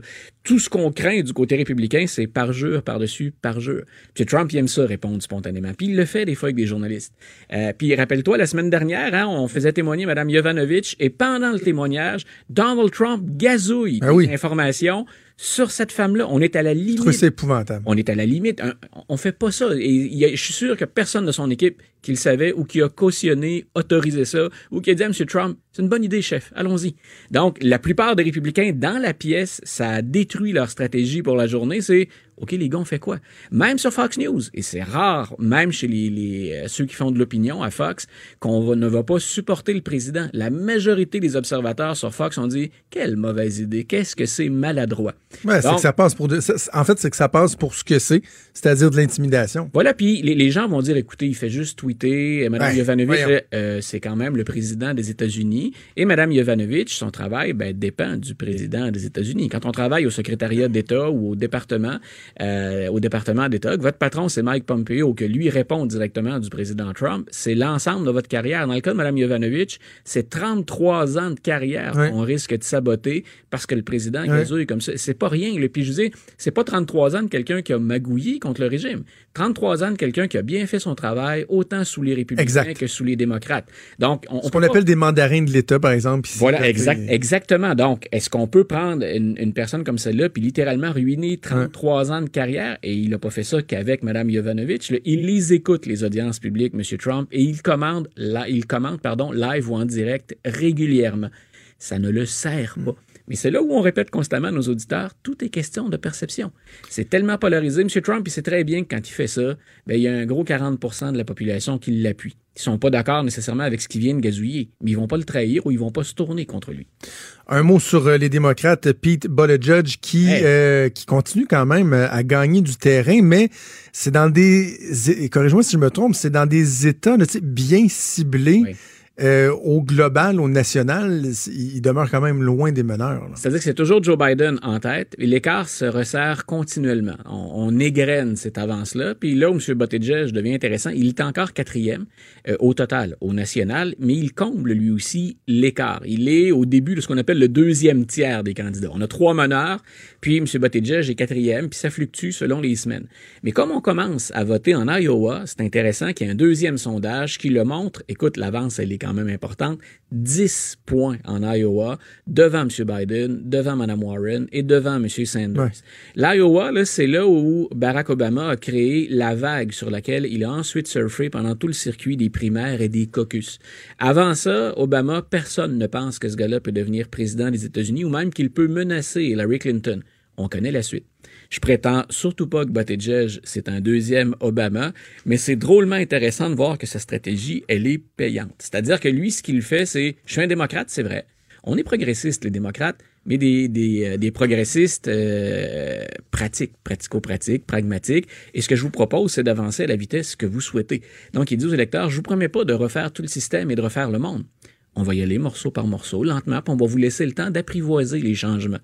tout ce qu'on craint du côté républicain, c'est parjure par-dessus parjure. Puis Trump, il aime ça répondre spontanément. Puis il le fait des fois avec des journalistes. Euh, puis rappelle-toi, la semaine dernière, hein, on faisait témoigner Mme Yovanovitch et pendant le témoignage, Donald Trump gazouille ah oui. informations sur cette femme-là. On est à la limite. C'est épouvantable. On est à la limite. On fait pas ça. Et je suis sûr que personne de son équipe qui le savait ou qui a cautionné, autorisé ça, ou qui a dit à M. Trump, c'est une bonne idée, chef, allons-y. Donc, la plupart des républicains dans la pièce, ça a détruit leur stratégie pour la journée, c'est OK, les gars, on fait quoi? Même sur Fox News, et c'est rare, même chez les, euh, ceux qui font de l'opinion à Fox, qu'on ne va pas supporter le président. La majorité des observateurs sur Fox ont dit quelle mauvaise idée, qu'est-ce que c'est maladroit. Ouais, c'est que ça passe pour. en fait, c'est que ça passe pour ce que c'est, c'est-à-dire de l'intimidation. Voilà, puis les, gens vont dire écoutez, il fait juste tweeter Mme Yovanovitch, euh, c'est quand même le président des États-Unis. Et Mme Yovanovitch, son travail ben, dépend du président des États-Unis. Quand on travaille au secrétariat d'État ou au département, euh, au département d'État, que votre patron, c'est Mike Pompeo, que lui répond directement du président Trump, c'est l'ensemble de votre carrière. Dans le cas de Mme Yovanovitch, c'est 33 ans de carrière qu'on risque de saboter parce que le président est comme ça. C'est pas rien. Le Puis je dis, c'est pas 33 ans de quelqu'un qui a magouillé contre le régime. 33 ans de quelqu'un qui a bien fait son travail, autant sous les républicains que sous les démocrates. Donc, on, ce qu'on appelle des mandarins de l'État, par exemple. Voilà, exact, exactement. Donc, est-ce qu'on peut prendre une, personne comme celle-là puis littéralement ruiner 33 ans de carrière? Et il n'a pas fait ça qu'avec Mme Yovanovitch. il les écoute les audiences publiques, M. Trump, et il commande, il commande, pardon, live ou en direct régulièrement. Ça ne le sert pas. Mais c'est là où on répète constamment à nos auditeurs, tout est question de perception. C'est tellement polarisé. M. Trump, il sait très bien que quand il fait ça, bien, il y a un gros 40 de la population qui l'appuie. Ils sont pas d'accord nécessairement avec ce qu'il vient de gazouiller, mais ils vont pas le trahir ou ils vont pas se tourner contre lui. Un mot sur euh, les démocrates, Pete Buttigieg, qui, euh, qui continue quand même euh, à gagner du terrain, mais c'est dans des, corrige-moi si je me trompe, c'est dans des États bien ciblés. Euh, au global, au national, il demeure quand même loin des meneurs. C'est-à-dire que c'est toujours Joe Biden en tête et l'écart se resserre continuellement. On, on égrène cette avance-là. Puis là où M. Buttigieg devient intéressant, il est encore quatrième euh, au total, au national, mais il comble lui aussi l'écart. Il est au début de ce qu'on appelle le deuxième tiers des candidats. On a trois meneurs, puis M. Buttigieg est quatrième, puis ça fluctue selon les semaines. Mais comme on commence à voter en Iowa, c'est intéressant qu'il y ait un deuxième sondage qui le montre. Écoute, l'avance, elle est quand même importante. 10 points en Iowa devant M. Biden, devant Mme Warren et devant M. Sanders. L'Iowa, c'est là où Barack Obama a créé la vague sur laquelle il a ensuite surfé pendant tout le circuit des primaires et des caucus. Avant ça, Obama, personne ne pense que ce gars-là peut devenir président des États-Unis ou même qu'il peut menacer Hillary Clinton. On connaît la suite. Je prétends surtout pas que Buttigieg, c'est un deuxième Obama, mais c'est drôlement intéressant de voir que sa stratégie, elle est payante. C'est-à-dire que lui, ce qu'il fait, c'est, je suis un démocrate, c'est vrai. On est progressiste, les démocrates, mais des, des, euh, des progressistes euh, pratiques, pratico-pratiques, pragmatiques. Et ce que je vous propose, c'est d'avancer à la vitesse que vous souhaitez. Donc, il dit aux électeurs, je vous promets pas de refaire tout le système et de refaire le monde. On va y aller morceau par morceau, lentement, puis on va vous laisser le temps d'apprivoiser les changements.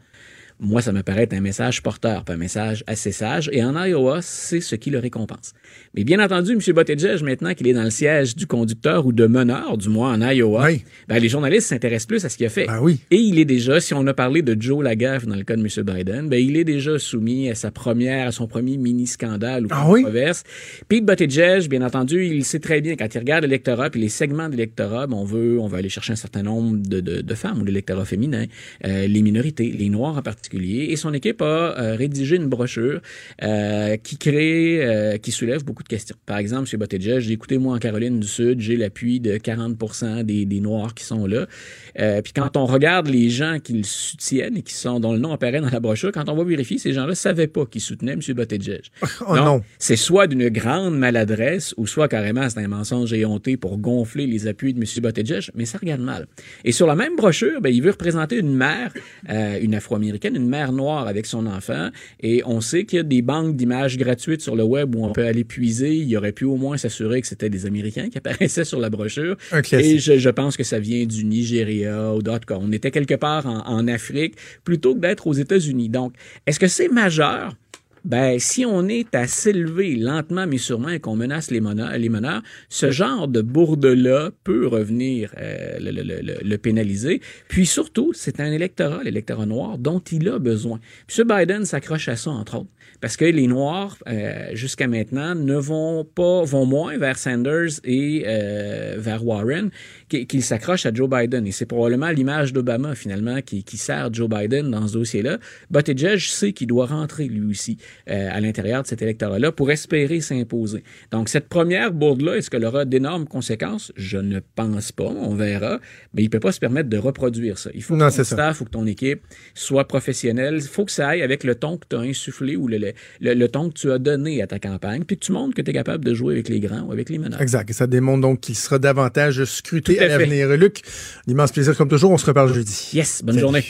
Moi, ça me paraît être un message porteur, pas un message assez sage. Et en Iowa, c'est ce qui le récompense. Mais bien entendu, M. Buttigieg, maintenant qu'il est dans le siège du conducteur ou de meneur, du moins en Iowa, ben, les journalistes s'intéressent plus à ce qu'il a fait. Ben oui. Et il est déjà, si on a parlé de Joe Lagaffe dans le cas de M. Biden, ben, il est déjà soumis à sa première, à son premier mini-scandale ou ah oui? controverse. Pete Buttigieg, bien entendu, il sait très bien quand il regarde l'électorat, puis les segments de l'électorat, ben, on veut, on veut aller chercher un certain nombre de, de, de femmes ou l'électorat féminin, euh, les minorités, les noirs en particulier et son équipe a euh, rédigé une brochure euh, qui crée, euh, qui soulève beaucoup de questions. Par exemple, M. Buttigieg, j'ai écouté moi en Caroline du Sud, j'ai l'appui de 40% des, des Noirs qui sont là. puis quand on regarde les gens qui le soutiennent et qui sont dont le nom apparaît dans la brochure, quand on va vérifier, ces gens-là savaient pas qu'ils soutenaient M. Buttigieg. Oh non. C'est soit d'une grande maladresse ou soit carrément c'est un mensonge éhonté pour gonfler les appuis de M. Buttigieg, mais ça regarde mal. Et sur la même brochure, ben, il veut représenter une mère, une afro-américaine, une mère noire avec son enfant. Et on sait qu'il y a des banques d'images gratuites sur le web où on peut aller puiser. Il aurait pu au moins s'assurer que c'était des Américains qui apparaissaient sur la brochure. Et je, je, pense que ça vient du Nigeria ou d'autres. On était quelque part en, en Afrique plutôt que d'être aux États-Unis. Donc, est-ce que c'est majeur? Ben, si on est à s'élever lentement mais sûrement et qu'on menace les meneurs, les meneurs, ce genre de bourde-là peut revenir euh, le, le, le, le, pénaliser. Puis surtout, c'est un électorat, l'électorat noir, dont il a besoin. M. Biden s'accroche à ça, entre autres, parce que les Noirs, euh, jusqu'à maintenant, ne vont pas, vont moins vers Sanders et euh, vers Warren qu'ils s'accrochent à Joe Biden. Et c'est probablement l'image d'Obama, finalement, qui, qui sert Joe Biden dans ce dossier-là. Buttigieg sait qu'il doit rentrer, lui aussi. Euh, à l'intérieur de cet électorat-là pour espérer s'imposer. Donc, cette première bourde-là, est-ce qu'elle aura d'énormes conséquences? Je ne pense pas, on verra, mais il ne peut pas se permettre de reproduire ça. Il faut que ton staff ou que ton équipe soit professionnelle. Il faut que ça aille avec le ton que tu as insufflé ou le, le, le, ton que tu as donné à ta campagne, puis que tu montres que tu es capable de jouer avec les grands ou avec les meneurs. Exact. Et ça démontre donc qu'il sera davantage scruté à, à l'avenir. Luc, immense plaisir comme toujours. On se reparle jeudi. Yes, bonne Salut. journée.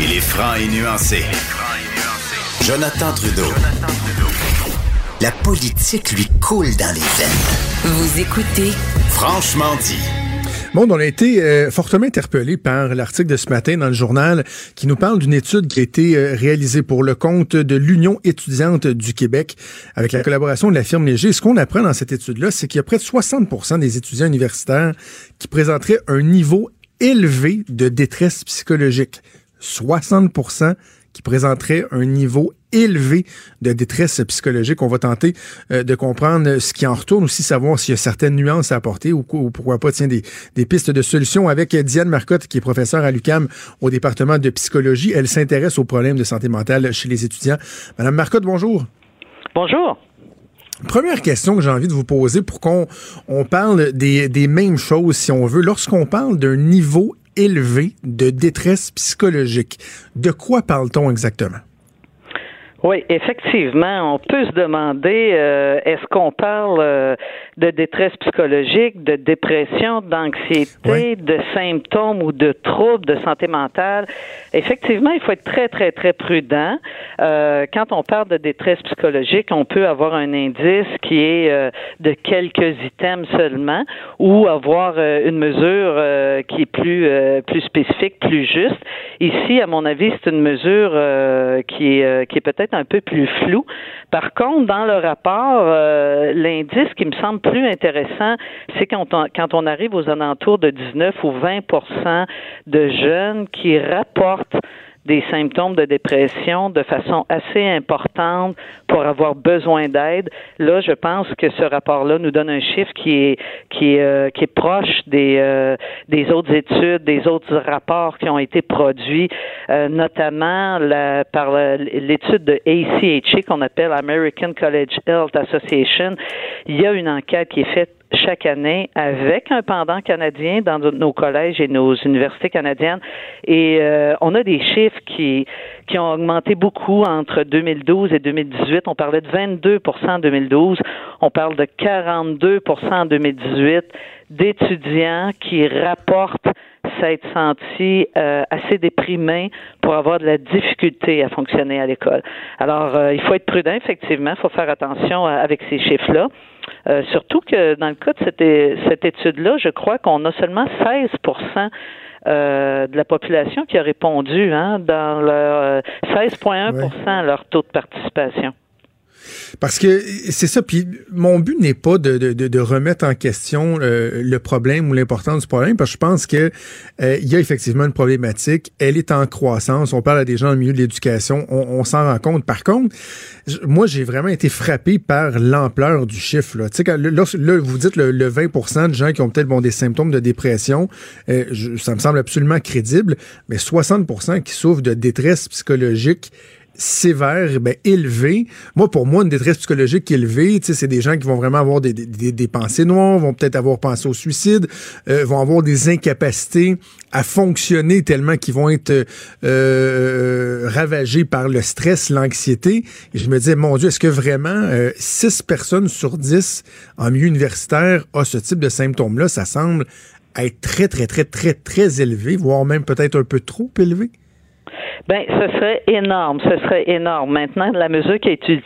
Il est franc et nuancé. Jonathan Trudeau. La politique lui coule dans les veines. Vous écoutez Franchement dit. Bon, on a été euh, fortement interpellé par l'article de ce matin dans le journal qui nous parle d'une étude qui a été euh, réalisée pour le compte de l'Union étudiante du Québec avec la collaboration de la firme Léger. Ce qu'on apprend dans cette étude-là, c'est qu'il y a près de 60% des étudiants universitaires qui présenteraient un niveau élevé de détresse psychologique. 60% qui présenterait un niveau élevé de détresse psychologique. On va tenter euh, de comprendre ce qui en retourne, aussi savoir s'il y a certaines nuances à apporter ou, ou pourquoi pas tiens, des, des, pistes de solutions avec Diane Marcotte, qui est professeure à l'UCAM au département de psychologie. Elle s'intéresse aux problèmes de santé mentale chez les étudiants. Madame Marcotte, bonjour. Bonjour. Première question que j'ai envie de vous poser pour qu'on on parle des, des mêmes choses, si on veut. Lorsqu'on parle d'un niveau élevé de détresse psychologique, de quoi parle-t-on exactement? Oui, effectivement, on peut se demander euh, est-ce qu'on parle euh, de détresse psychologique, de dépression, d'anxiété, de symptômes ou de troubles de santé mentale? Effectivement, il faut être très très très prudent. Euh, quand on parle de détresse psychologique, on peut avoir un indice qui est de quelques items seulement, ou avoir une mesure qui est plus plus spécifique, plus juste. Ici, à mon avis, c'est une mesure qui est qui est peut-être un peu plus flou. Par contre, dans le rapport, euh, l'indice qui me semble plus intéressant, c'est quand on, quand on arrive aux alentours de 19 ou 20% de jeunes qui rapportent des symptômes de dépression de façon assez importante pour avoir besoin d'aide. Là, je pense que ce rapport-là nous donne un chiffre qui est qui est euh, qui est proche des euh, des autres études, des autres rapports qui ont été produits, euh, notamment la, par l'étude de ACHA qu'on appelle American College Health Association. Il y a une enquête qui est faite chaque année avec un pendant canadien dans nos collèges et nos universités canadiennes. Et euh, on a des chiffres qui, qui ont augmenté beaucoup entre 2012 et 2018. On parlait de 22% en 2012. On parle de 42% en 2018 d'étudiants qui rapportent s'être sentis euh, assez déprimés pour avoir de la difficulté à fonctionner à l'école. Alors, euh, il faut être prudent, effectivement, il faut faire attention avec ces chiffres-là. Euh, surtout que dans le cas de cette, cette étude-là, je crois qu'on a seulement 16 euh, de la population qui a répondu, hein, dans leur 16,1% euh, leur taux de participation. Parce que c'est ça. Puis mon but n'est pas de, remettre en question euh, le problème ou l'importance du problème, parce que je pense que euh, il y a effectivement une problématique. Elle est en croissance. On parle à des gens le milieu de l'éducation. On, s'en rend compte. Par contre, moi, j'ai vraiment été frappé par l'ampleur du chiffre. Là. Vous dites le, le 20% de gens qui ont peut-être des symptômes de dépression, euh, ça me semble absolument crédible, mais 60% qui souffrent de détresse psychologique sévère, ben, élevé. Moi, pour moi, une détresse psychologique élevée, c'est des gens qui vont vraiment avoir des, des, des pensées noires, vont peut-être avoir pensé au suicide, euh, vont avoir des incapacités à fonctionner tellement qu'ils vont être euh, euh, ravagés par le stress, l'anxiété. Et je me disais, mon Dieu, est-ce que vraiment 6 personnes sur 10 en milieu universitaire ont ce type de symptômes-là? Ça semble être très, très, très, très, très élevé, voire même peut-être un peu trop élevé. Ben, ce serait énorme, ce serait énorme. Maintenant, la mesure qui a été,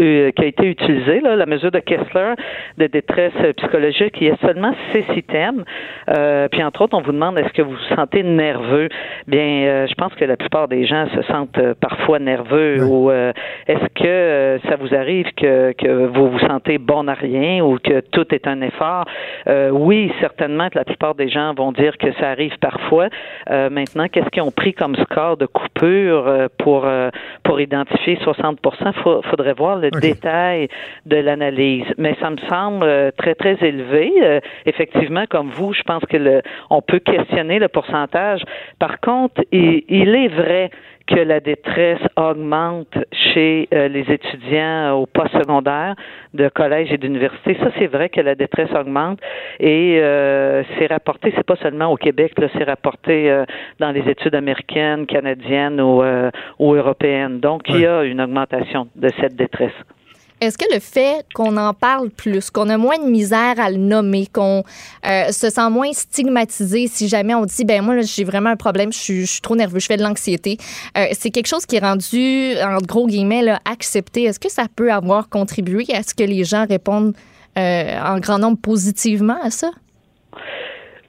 euh, qui a été utilisée, là, la mesure de Kessler de détresse psychologique, il y a seulement six items. Euh, puis entre autres, on vous demande est-ce que vous vous sentez nerveux? Bien, euh, je pense que la plupart des gens se sentent euh, parfois nerveux. Ou est-ce que ça vous arrive que, que vous vous sentez bon à rien ou que tout est un effort? Oui, certainement que la plupart des gens vont dire que ça arrive parfois. maintenant, qu'est-ce qu'ils ont pris comme score de coupure euh, pour euh, pour identifier 60 Il faudrait voir le détail de l'analyse. Mais ça me semble euh, très très élevé. effectivement, comme vous, je pense que le, on peut questionner le pourcentage. Par contre, il est vrai que la détresse augmente chez euh, les étudiants au post-secondaire de collège et d'université. Ça, c'est vrai que la détresse augmente et euh, c'est rapporté, c'est pas seulement au Québec, là, c'est rapporté euh, dans les études américaines, canadiennes ou, ou européennes. Donc, il y a une augmentation de cette détresse. Est-ce que le fait qu'on en parle plus, qu'on a moins de misère à le nommer, qu'on euh, se sent moins stigmatisé si jamais on dit, ben moi, j'ai vraiment un problème, je suis, trop nerveux, je fais de l'anxiété, euh, c'est quelque chose qui est rendu, en gros guillemets, là, accepté. Est-ce que ça peut avoir contribué à ce que les gens répondent euh, en grand nombre positivement à ça?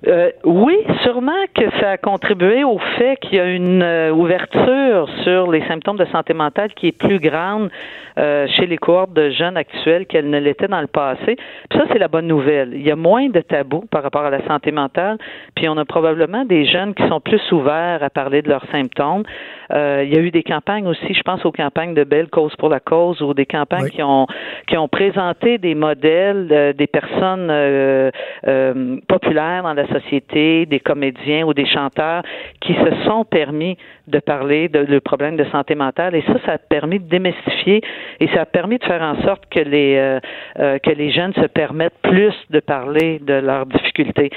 Euh, oui, sûrement que ça a contribué au fait qu'il y a une euh, ouverture sur les symptômes de santé mentale qui est plus grande euh, chez les cohortes de jeunes actuels qu'elle ne l'était dans le passé. Puis ça, c'est la bonne nouvelle. Il y a moins de tabous par rapport à la santé mentale, puis on a probablement des jeunes qui sont plus ouverts à parler de leurs symptômes. Il y a eu des campagnes aussi, je pense aux campagnes de Belle Cause pour la cause ou des campagnes qui ont qui ont présenté des modèles des personnes populaires dans la société, des comédiens ou des chanteurs qui se sont permis de parler de, le problème de santé mentale et ça, ça a permis de démystifier et ça a permis de faire en sorte que les que les jeunes se permettent plus de parler de leurs difficultés.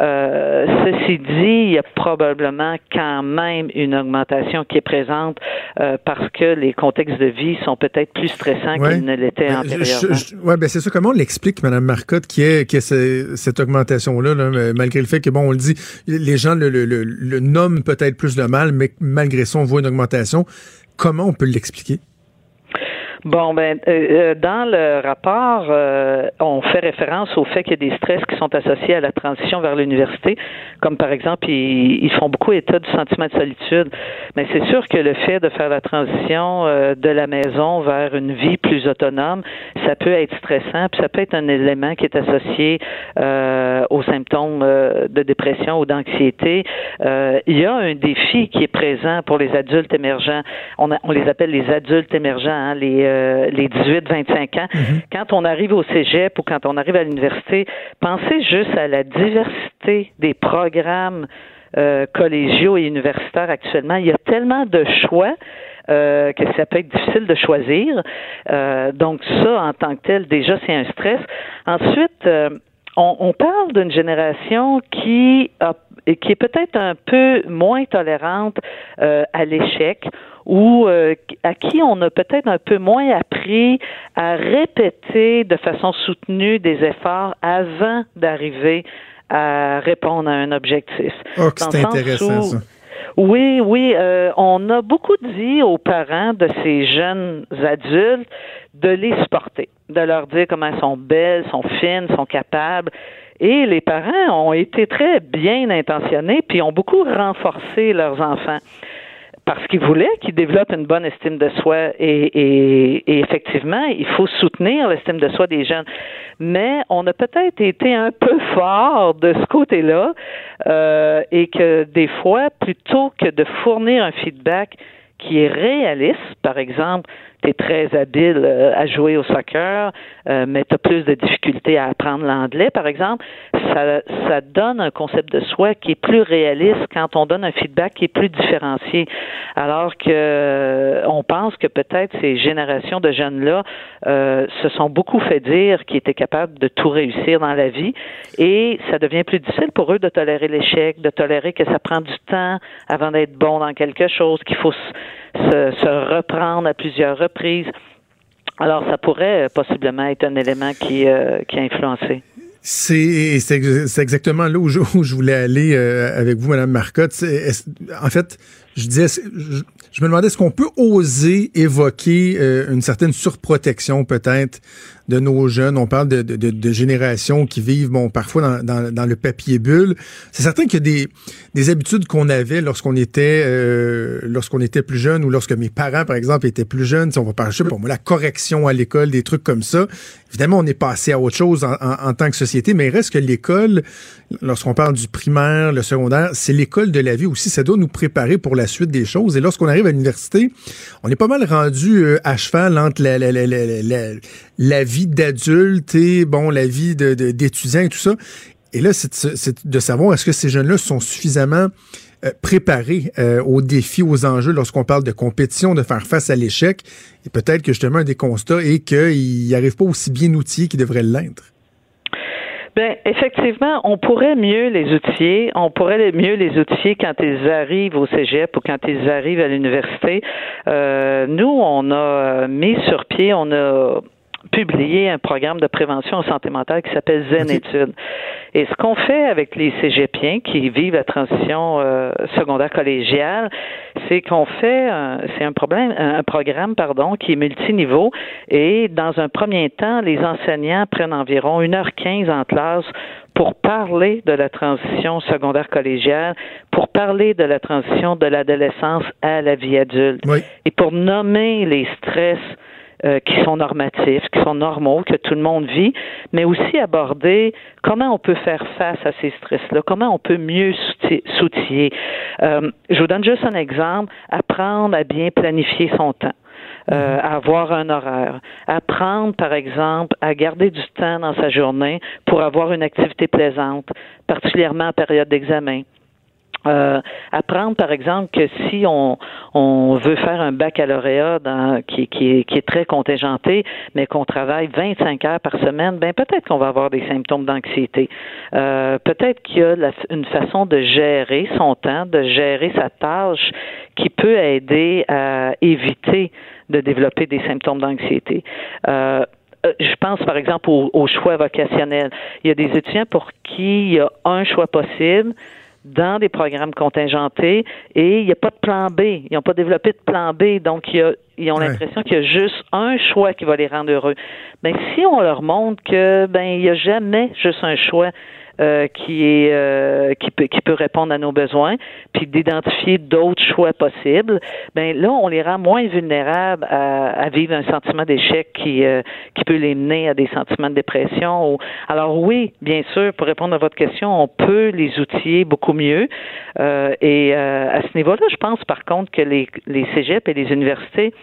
Euh, ceci dit, il y a probablement quand même une augmentation qui est présente euh, parce que les contextes de vie sont peut-être plus stressants qu'ils ne l'étaient Ben, antérieurement. Oui, ben c'est ça. Comment on l'explique, Mme Marcotte, qui est, qui est ce- cette augmentation-là, là, malgré le fait que, bon, on le dit, les gens le, le, le, le nomment peut-être plus de mal, mais malgré ça, on voit une augmentation. Comment on peut l'expliquer? Bon, ben, euh, euh, dans le rapport, euh, on fait référence au fait qu'il y a des stress qui sont associés à la transition vers l'université, comme par exemple, ils, ils font beaucoup état du sentiment de solitude. Mais c'est sûr que le fait de faire la transition euh, de la maison vers une vie plus autonome, ça peut être stressant, puis ça peut être un élément qui est associé euh, aux symptômes euh, de dépression ou d'anxiété. Il y a un défi qui est présent pour les adultes émergents. On, a- on les appelle les adultes émergents, hein, les, euh, les 18-25 ans. Quand on arrive au cégep ou quand on arrive à l'université, pensez juste à la diversité des programmes euh, collégiaux et universitaires actuellement. Il y a tellement de choix. euh, que ça peut être difficile de choisir. Donc ça, en tant que tel, déjà, c'est un stress. Ensuite, on, on parle d'une génération qui a, qui est peut-être un peu moins tolérante euh, à l'échec ou euh, à qui on a peut-être un peu moins appris à répéter de façon soutenue des efforts avant d'arriver à répondre à un objectif. Oh, c'est intéressant, où- ça. oui, oui. euh, on a beaucoup dit aux parents de ces jeunes adultes de les supporter, de leur dire comment elles sont belles, sont fines, sont capables. Et les parents ont été très bien intentionnés, puis ont beaucoup renforcé leurs enfants parce qu'ils voulaient qu'ils développent une bonne estime de soi et, et, et effectivement, il faut soutenir l'estime de soi des jeunes. Mais on a peut-être été un peu fort de ce côté-là euh, et que des fois, plutôt que de fournir un feedback qui est réaliste, par exemple, tu es très habile euh, à jouer au soccer, euh, mais tu as plus de difficultés à apprendre l'anglais, par exemple, ça, ça donne un concept de soi qui est plus réaliste quand on donne un feedback qui est plus différencié. Alors que euh, on pense que peut-être ces générations de jeunes-là euh, se sont beaucoup fait dire qu'ils étaient capables de tout réussir dans la vie et ça devient plus difficile pour eux de tolérer l'échec, de tolérer que ça prend du temps avant d'être bon dans quelque chose, qu'il faut se, reprendre à plusieurs reprises. Alors, ça pourrait euh, possiblement être un élément qui, euh, qui a influencé. C'est c'est ex- c'est exactement là où je, où je voulais aller euh, avec vous, Madame Marcotte. En fait, je disais, je, me demandais est-ce qu'on peut oser évoquer une certaine surprotection peut-être de nos jeunes. On parle de, de, de, générations qui vivent bon parfois dans, dans, dans le papier bulle. C'est certain qu'il y a des, des habitudes qu'on avait lorsqu'on était euh, lorsqu'on était plus jeune ou lorsque mes parents par exemple étaient plus jeunes. On va parler, je sais pas moi, la correction à l'école, des trucs comme ça. Évidemment, on est passé à autre chose en, en, en tant que société, mais il reste que l'école, lorsqu'on parle du primaire, le secondaire, c'est l'école de la vie aussi. Ça doit nous préparer pour la suite des choses. Et lorsqu'on arrive à l'université, on est pas mal rendu euh, à cheval entre la, la, la, la, la, la vie d'adulte et bon la vie de- de- d'étudiant et tout ça. Et là, c'est de- de savoir est-ce que ces jeunes-là sont suffisamment euh, préparés euh, aux défis, aux enjeux lorsqu'on parle de compétition, de faire face à l'échec. Et peut-être que justement un des constats est qu'ils n'arrivent pas aussi bien outillés qu'ils devraient l'être. Ben, effectivement, on pourrait mieux les outiller. On pourrait mieux les outiller quand ils arrivent au cégep ou quand ils arrivent à l'université. Euh, nous, on a mis sur pied, on a publié un programme de prévention en santé mentale qui s'appelle Zen Études. Et ce qu'on fait avec les cégepiens qui vivent la transition euh, secondaire collégiale, c'est qu'on fait, un- c'est un problème, un programme pardon qui est multiniveau. Et dans un premier temps, les enseignants prennent environ 1h15 en classe pour parler de la transition secondaire collégiale, pour parler de la transition de l'adolescence à la vie adulte, Oui. et pour nommer les stress euh, qui sont normatifs, qui sont normaux, que tout le monde vit, mais aussi aborder comment on peut faire face à ces stress-là, comment on peut mieux souti- s'outiller. Euh, je vous donne juste un exemple, apprendre à bien planifier son temps. Euh, à avoir un horaire, apprendre par exemple à garder du temps dans sa journée pour avoir une activité plaisante, particulièrement en période d'examen Euh, apprendre, par exemple, que si on, on veut faire un baccalauréat qui, qui, est, qui est très contingenté, mais qu'on travaille 25 heures par semaine, ben peut-être qu'on va avoir des symptômes d'anxiété. Euh, peut-être qu'il y a une façon de gérer son temps, de gérer sa tâche qui peut aider à éviter de développer des symptômes d'anxiété. Euh je pense par exemple au, au, choix vocationnel. Il y a des étudiants pour qui il y a un choix possible, dans des programmes contingentés et il n'y a pas de plan B. Ils n'ont pas développé de plan B, donc ils ont l'impression qu'il y a juste un choix qui va les rendre heureux. Mais si on leur montre que ben il n'y a jamais juste un choix, euh, qui est euh, qui peut qui peut répondre à nos besoins, puis d'identifier d'autres choix possibles, ben là on les rend moins vulnérables à, à vivre un sentiment d'échec qui euh, qui peut les mener à des sentiments de dépression. Ou... Alors oui, bien sûr, pour répondre à votre question, on peut les outiller beaucoup mieux. et à ce niveau-là, je pense par contre que les les cégeps et les universités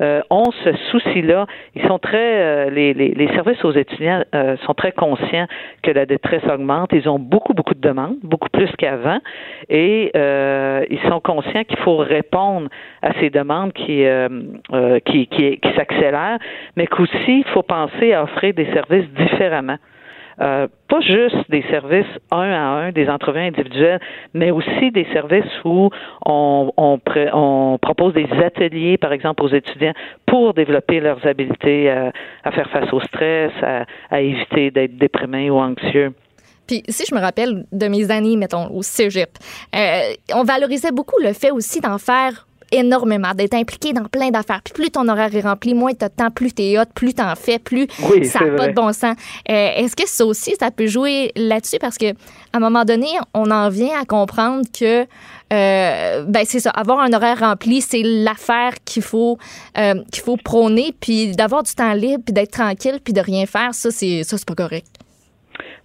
euh, ont ce souci-là. Ils sont très, euh, les, les, services aux étudiants euh, sont très conscients que la détresse augmente. Ils ont beaucoup, beaucoup de demandes, beaucoup plus qu'avant, et euh, ils sont conscients qu'il faut répondre à ces demandes qui, qui, qui, qui s'accélèrent, mais qu'aussi il faut penser à offrir des services différemment. Euh, pas juste des services un à un, des entrevues individuelles, mais aussi des services où on, on, propose des ateliers, par exemple, aux étudiants pour développer leurs habiletés à, à faire face au stress, à, éviter d'être déprimés ou anxieux. Puis si je me rappelle de mes années, mettons, au cégep, euh, on valorisait beaucoup le fait aussi d'en faire énormément, d'être impliqué dans plein d'affaires. Puis plus ton horaire est rempli, moins tu as de temps, plus tu es hot, plus tu en fais, plus ça n'a pas de bon sens. Euh, est-ce que ça aussi, ça peut jouer là-dessus? Parce que à un moment donné, on en vient à comprendre que euh, ben c'est ça, avoir un horaire rempli, c'est l'affaire qu'il faut euh, qu'il faut prôner, puis d'avoir du temps libre, puis d'être tranquille, puis de rien faire, ça c'est ça c'est pas correct.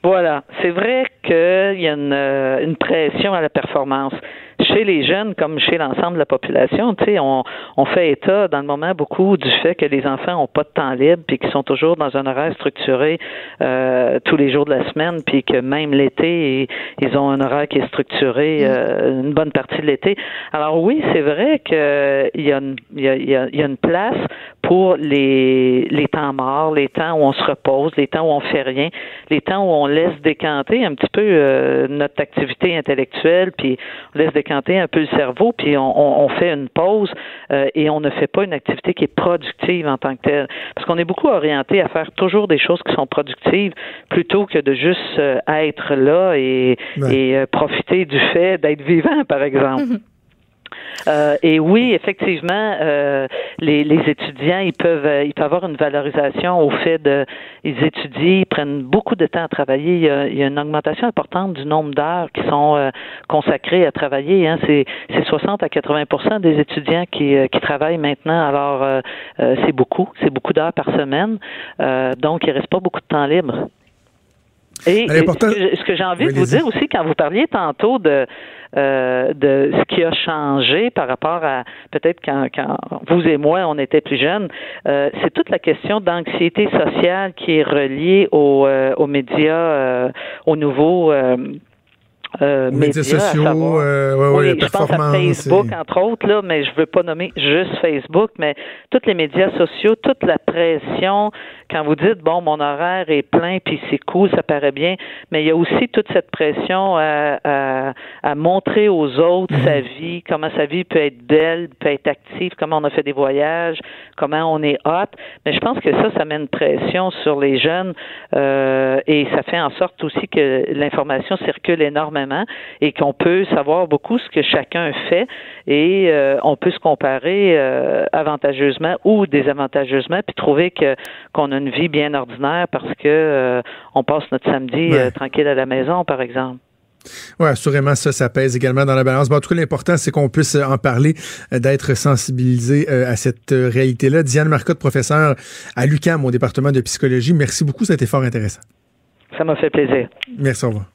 Voilà, c'est vrai qu'il y a une, une pression à la performance chez les jeunes comme chez l'ensemble de la population, tu sais, on, on fait état dans le moment beaucoup du fait que les enfants ont pas de temps libre puis qu'ils sont toujours dans un horaire structuré euh, tous les jours de la semaine puis que même l'été ils ont un horaire qui est structuré mm. euh, une bonne partie de l'été. Alors oui, c'est vrai que il y a une y a, y a une place pour les les temps morts, les temps où on se repose, les temps où on fait rien, les temps où on laisse décanter un petit peu euh, notre activité intellectuelle puis on laisse décanter un peu le cerveau, puis on, fait une pause euh, et on ne fait pas une activité qui est productive en tant que telle. Parce qu'on est beaucoup orienté à faire toujours des choses qui sont productives plutôt que de juste euh, être là et, et euh, profiter du fait d'être vivant, par exemple. Euh, et oui, effectivement, euh, les, les, étudiants, ils peuvent, euh, ils peuvent avoir une valorisation au fait de, ils étudient, ils prennent beaucoup de temps à travailler. Il y a, il y a une augmentation importante du nombre d'heures qui sont euh, consacrées à travailler. Hein. C'est, c'est 60 à 80% des étudiants qui, qui travaillent maintenant. Alors, c'est beaucoup, c'est beaucoup d'heures par semaine. donc, il reste pas beaucoup de temps libre. Et ce que, j'ai envie de vous dire aussi, quand vous parliez tantôt de euh, de ce qui a changé par rapport à peut-être quand, quand vous et moi on était plus jeunes, euh, c'est toute la question d'anxiété sociale qui est reliée aux, euh, aux médias, euh, aux nouveaux euh, médias, sociaux, euh, ouais, oui, je pense à Facebook, entre autres, là, mais je veux pas nommer juste Facebook, mais tous les médias sociaux, toute la pression, quand vous dites, bon, mon horaire est plein, puis c'est cool, ça paraît bien, mais il y a aussi toute cette pression à, à, à montrer aux autres sa mhm. vie, comment sa vie peut être belle, peut être active, comment on a fait des voyages, comment on est hot, mais je pense que ça, ça met une pression sur les jeunes euh, et ça fait en sorte aussi que l'information circule énormément et qu'on peut savoir beaucoup ce que chacun fait et euh, on peut se comparer euh, avantageusement ou désavantageusement puis trouver que qu'on a une vie bien ordinaire parce que euh, on passe notre samedi tranquille à la maison par exemple. Oui, assurément, ça, ça pèse également dans la balance. Bon, en tout cas, l'important, c'est qu'on puisse en parler, d'être sensibilisé à cette réalité-là. Diane Marcotte, professeure à l'UQAM au département de psychologie. Merci beaucoup, c'était fort intéressant. Ça m'a fait plaisir. Merci, au revoir.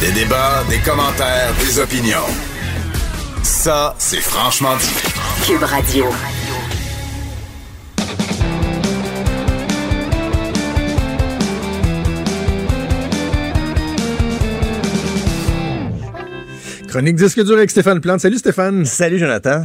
Des débats, des commentaires, des opinions. Ça, c'est franchement dit. Cube Radio. Chronique disque dur avec Stéphane Plante. Salut Stéphane. Salut Jonathan.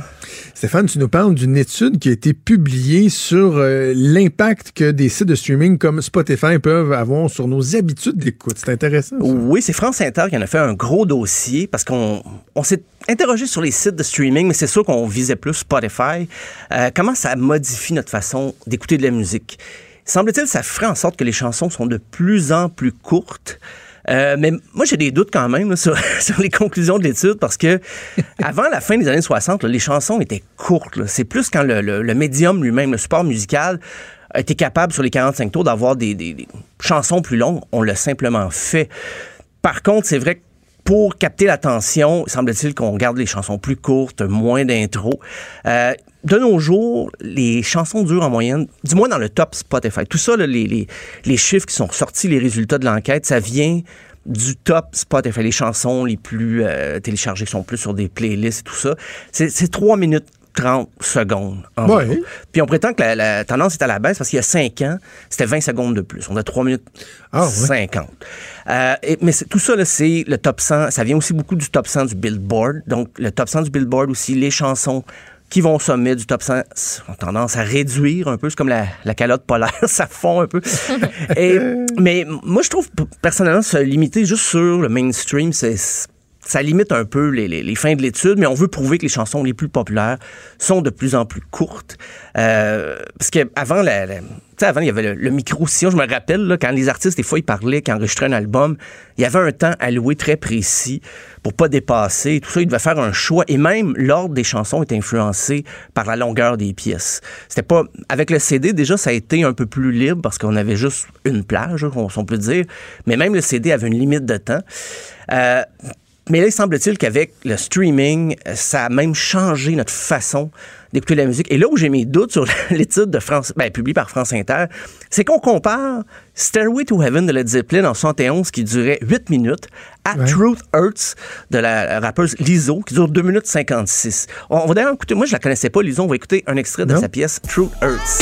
Stéphane, tu nous parles d'une étude qui a été publiée sur euh, l'impact que des sites de streaming comme Spotify peuvent avoir sur nos habitudes d'écoute. C'est intéressant. ça. Oui, c'est France Inter qui en a fait un gros dossier parce qu'on on s'est interrogé sur les sites de streaming, mais c'est sûr qu'on visait plus Spotify. Euh, comment ça modifie notre façon d'écouter de la musique? Semble-t-il, ça ferait en sorte que les chansons sont de plus en plus courtes. Euh, mais moi, j'ai des doutes quand même là, sur, sur les conclusions de l'étude parce que avant la fin des années 60, là, les chansons étaient courtes. C'est plus quand le, le- le médium lui-même, le support musical, a été capable sur les 45 tours d'avoir des, des- des chansons plus longues. On l'a simplement fait. Par contre, c'est vrai que pour capter l'attention, semble-t-il qu'on garde les chansons plus courtes, moins d'intro. Euh, de nos jours, les chansons durent en moyenne, du moins dans le top Spotify. Tout ça, là, les, les, les chiffres qui sont sortis, les résultats de l'enquête, ça vient du top Spotify, les chansons les plus euh, téléchargées qui sont plus sur des playlists et tout ça. C'est c'est 3 minutes 30 secondes. Ouais. Puis on prétend que la, la tendance est à la baisse parce qu'il y a 5 ans, c'était 20 secondes de plus. On a 3 minutes Ah, ouais. 50. Euh, et- mais tout ça, c'est le top 100. Ça vient aussi beaucoup du top 100 du Billboard. Donc, le top 100 du Billboard aussi, les chansons qui vont au sommet du top 100 ont tendance à réduire un peu. C'est comme la, la calotte polaire, ça fond un peu. Et, mais moi, je trouve personnellement se limiter juste sur le mainstream, c'est ça limite un peu les, les- les fins de l'étude, mais on veut prouver que les chansons les plus populaires sont de plus en plus courtes. Euh, parce qu'avant, la, la- avant, il y avait le, le micro-sillon. Je me rappelle, là, quand les artistes, des fois, ils parlaient, qu'ils enregistraient un album, il y avait un temps alloué très précis pour pas dépasser. Tout ça, ils devaient faire un choix. Et même l'ordre des chansons est influencé par la longueur des pièces. C'était pas... Avec le CD, déjà, ça a été un peu plus libre parce qu'on avait juste une plage, on, on peut dire. Mais même le CD avait une limite de temps. Euh, mais là, il semble-t-il qu'avec le streaming, ça a même changé notre façon d'écouter la musique. Et là où j'ai mes doutes sur l'étude de France, ben, publiée par France Inter, c'est qu'on compare Stairway to Heaven de Led Zeppelin en 71 qui durait 8 minutes à Ouais. Truth Hurts de la rappeuse Lizzo qui dure 2 minutes 56. On, on va d'ailleurs écouter, moi je la connaissais pas Lizzo, on va écouter un extrait de Non. sa pièce Truth Hurts.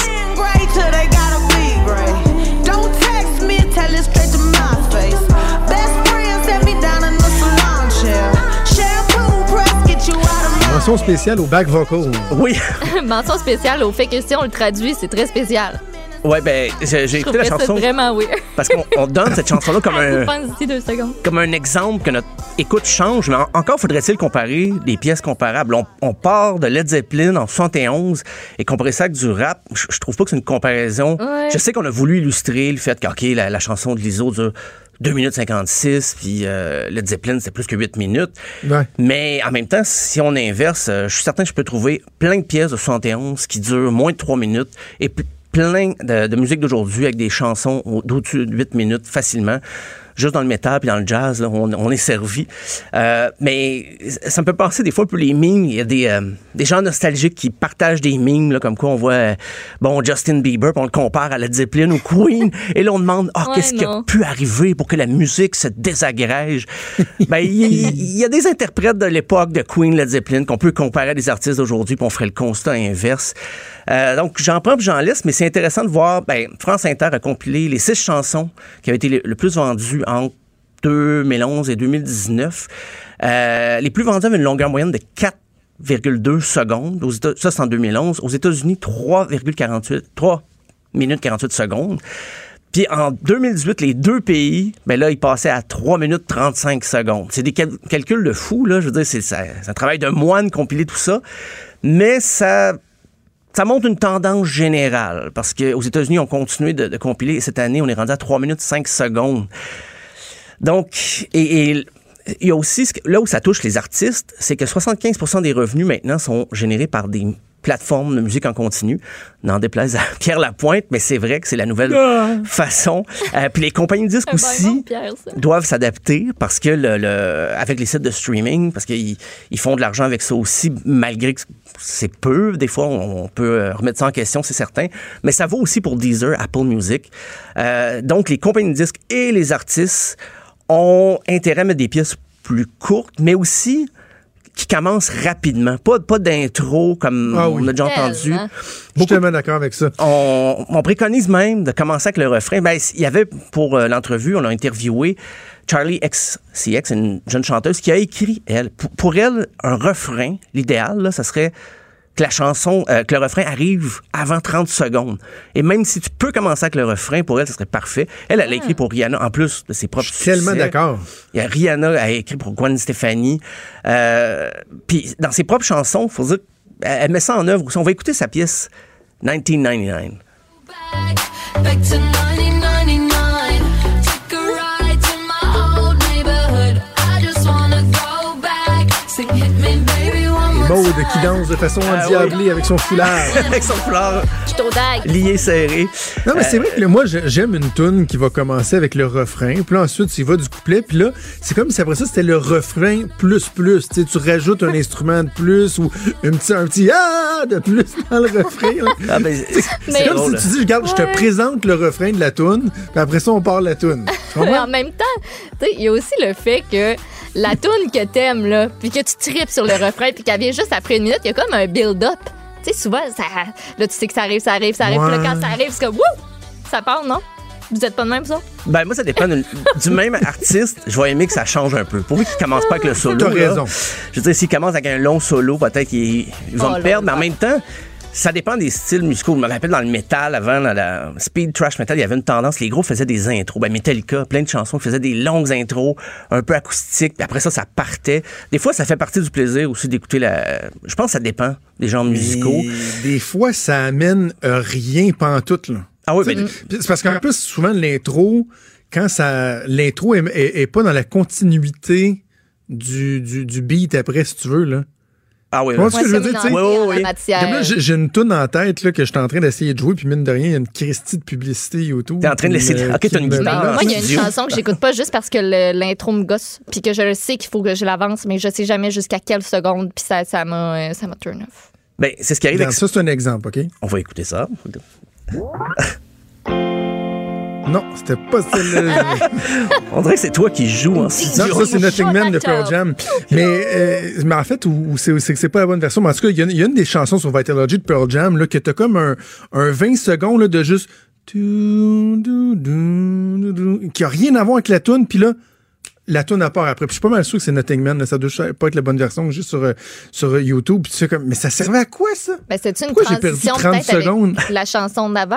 Mention spéciale au back vocal. Oui, Mention spéciale au fait que si on le traduit, c'est très spécial. ouais, ben j'ai écouté la chanson vraiment weird. parce qu'on on donne cette chanson-là comme un, deux secondes. comme un exemple que notre écoute change, mais en- encore faudrait-il comparer des pièces comparables. On, on part de Led Zeppelin en 71 et comparer ça avec du rap, je, je trouve pas que c'est une comparaison. Ouais. Je sais qu'on a voulu illustrer le fait que, OK, la, la chanson de Lizzo dure 2 minutes 56, puis euh, Led Zeppelin, c'est plus que 8 minutes. Ouais. Mais en même temps, si on inverse, euh, je suis certain que je peux trouver plein de pièces de 71 qui durent moins de 3 minutes et plein de, de musique d'aujourd'hui avec des chansons au- d'au-dessus de 8 minutes facilement. Juste dans le métal puis dans le jazz, là, on, on est servi. Euh, mais ça me peut penser des fois peu les mimes. Il y a des, euh, des gens nostalgiques qui partagent des mimes, là, comme quoi on voit euh, bon Justin Bieber, puis on le compare à Led Zeppelin ou Queen, et là on demande Ouais, qu'est-ce qui a pu arriver pour que la musique se désagrège? ben, il y, a des interprètes de l'époque de Queen, Led Zeppelin qu'on peut comparer à des artistes d'aujourd'hui, puis on ferait le constat inverse. Euh, donc, j'en prends j'en laisse, mais c'est intéressant de voir, ben, France Inter a compilé les six chansons qui avaient été le, plus vendues entre 2011 et 2019. Euh, les plus vendues avaient une longueur moyenne de 4,2 secondes. Aux États- ça, c'est en 2011. Aux États-Unis, 3,48 3 minutes 48 secondes. Puis en 2018, les deux pays, ben là, ils passaient à 3 minutes 35 secondes. C'est des cal- calculs de fou, là. Je veux dire, c'est un travail de moine compiler tout ça. Mais ça, ça montre une tendance générale. Parce qu'aux États-Unis, on continue de, compiler. Et cette année, on est rendu à 3 minutes 5 secondes. Donc, il y a aussi, là où ça touche les artistes, c'est que 75% des revenus maintenant sont générés par des plateforme de musique en continu. N'en déplaise à Pierre Lapointe, mais c'est vrai que c'est la nouvelle Ah. façon. Euh, puis les compagnies de disques aussi Pierre, doivent s'adapter parce que le, le- avec les sites de streaming, parce qu'ils ils font de l'argent avec ça aussi, malgré que c'est peu. Des fois, on, on peut euh, remettre ça en question, c'est certain. Mais ça vaut aussi pour Deezer, Apple Music. Euh, donc, les compagnies de disques et les artistes ont intérêt à mettre des pièces plus courtes, mais aussi qui commencent rapidement. Pas, pas d'intro comme Ah on a déjà entendu. Je suis tellement d'accord avec ça. On, on préconise même de commencer avec le refrain. Ben, il y avait pour euh, l'entrevue, on a interviewé Charlie XCX, une jeune chanteuse qui a écrit, elle, pour, pour elle, un refrain, l'idéal, là, ça serait que la chanson, euh, que le refrain arrive avant 30 secondes. Et même si tu peux commencer avec le refrain, pour elle, ça serait parfait. Elle, elle a écrit pour Rihanna, en plus de ses propres Je suis tellement d'accord. Il y a Rihanna a écrit pour Gwen Stefani. Euh, Puis dans ses propres chansons, faut dire, elle met ça en œuvre aussi. On va écouter sa pièce 1999. Back to 1999. Took a ride to my old neighborhood. I just wanna go back. Sing hit me, Maude qui danse de façon Ah endiablée avec son foulard. avec son foulard Je lié serré. Non, mais c'est Euh, vrai que là, moi, j'aime une tune qui va commencer avec le refrain, puis là, ensuite, tu y vas du couplet, puis là, c'est comme si après ça, c'était le refrain plus plus. Tu sais, tu rajoutes un instrument de plus ou un petit, un petit ah de plus dans le refrain. Ah, ben, c'est comme drôle. si tu dis, regarde, je te présente le refrain de la tune, puis après ça, on part la tune. En même temps, tu sais, il y a aussi le fait que la tune que t'aimes, là, puis que tu tripes sur le refrain, puis qu'elle vient juste après une minute, il y a comme un build-up. Tu sais, souvent, ça, là, tu sais que ça arrive, ça arrive, ça arrive, puis là, quand ça arrive, c'est comme, wouh! Ça part, non? Vous êtes pas de même, ça? Ben, moi, ça dépend du même artiste. Je vais aimer que ça change un peu. Pourvu qu'il commence pas avec le solo. T'as là. raison. Je veux dire, s'il commence avec un long solo, peut-être qu'il il va Oh me là perdre. Mais en même temps, ça dépend des styles musicaux. Je me rappelle dans le métal, avant, dans la speed trash metal, il y avait une tendance. Les groupes faisaient des intros. Ben, Metallica, plein de chansons qui faisaient des longues intros, un peu acoustiques. Puis après ça, ça partait. Des fois, ça fait partie du plaisir aussi d'écouter la. Je pense que ça dépend des genres musicaux. Et des fois, ça amène euh, rien pantoute, là. Ah oui, ben, C'est parce qu'en plus, souvent, l'intro, quand ça. L'intro est, est- est pas dans la continuité du, du, du beat après, si tu veux, là. Ah oui. Là. ce que je veux dire, tu sais? J'ai une toune en tête là, que je suis en train d'essayer de jouer, puis mine de rien, il y a une Christie de publicité YouTube. T'es en train de laisser- Ok, qui t'as une guitare. Moi, il y a une chanson que j'écoute pas juste parce que l'intro me gosse, puis que je le sais qu'il faut que je l'avance, mais je sais jamais jusqu'à quelle seconde, puis ça ça m'a euh, ça m'a turn off. Ben, c'est ce qui arrive avec ça, c'est un exemple, OK? On va écouter ça. Non, c'était pas celle-là. On dirait que c'est toi qui joues en studio. Non, ça, c'est Nothing Man de Pearl Jam. Mais, euh, mais en fait, ou, ou c'est que c'est pas la bonne version. Mais en tout cas, il y, a une- il y a une des chansons sur Vitalogy de Pearl Jam là, que t'as comme un, un 20 secondes là, de juste. tu, du, du, du, du, qui a rien à voir avec la tune puis là, la tune à part après. Puis je suis pas mal sûr que c'est Nothing Man. là, ça doit pas être la bonne version, juste sur, euh, sur euh, YouTube. Puis tu sais comme, mais ça servait à quoi, ça? Ben, c'est une Pourquoi j'ai perdu transition 30 peut-être secondes? avec la chanson d'avant?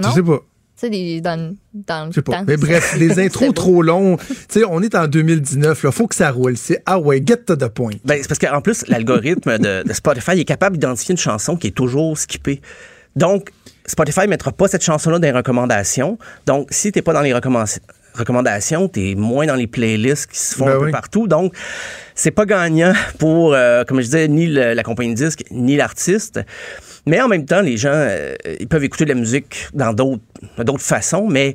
Non? Je sais pas. Tu sais, dans, dans le Je sais pas. temps. Mais bref, des C'est intros trop longs. Tu sais, on est en 2019, là. Faut que ça roule. C'est, ah ouais, get to the point. Ben, c'est parce qu'en plus, l'algorithme de, de Spotify est capable d'identifier une chanson qui est toujours skippée. Donc, Spotify ne mettra pas cette chanson-là dans les recommandations. Donc, si tu n'es pas dans les recommandations, recommandations, tu es moins dans les playlists qui se font Ben un peu partout. Donc, c'est pas gagnant pour, euh, comme je disais, ni le- la compagnie de disque, ni l'artiste. Mais en même temps, les gens, euh, ils peuvent écouter la musique dans d'autres façons, mais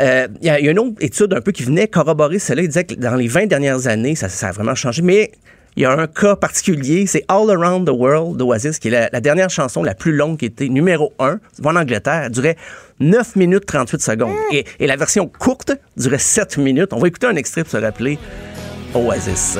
euh, il y, a une autre étude un peu qui venait corroborer cela. Il disait que dans les 20 dernières années, ça, a vraiment changé. Mais il y a un cas particulier, c'est All Around the World d'Oasis, qui est la, la dernière chanson la plus longue qui était numéro 1, en Angleterre. Elle durait 9 minutes 38 secondes. Et, et la version courte durait 7 minutes. On va écouter un extrait pour se rappeler Oasis.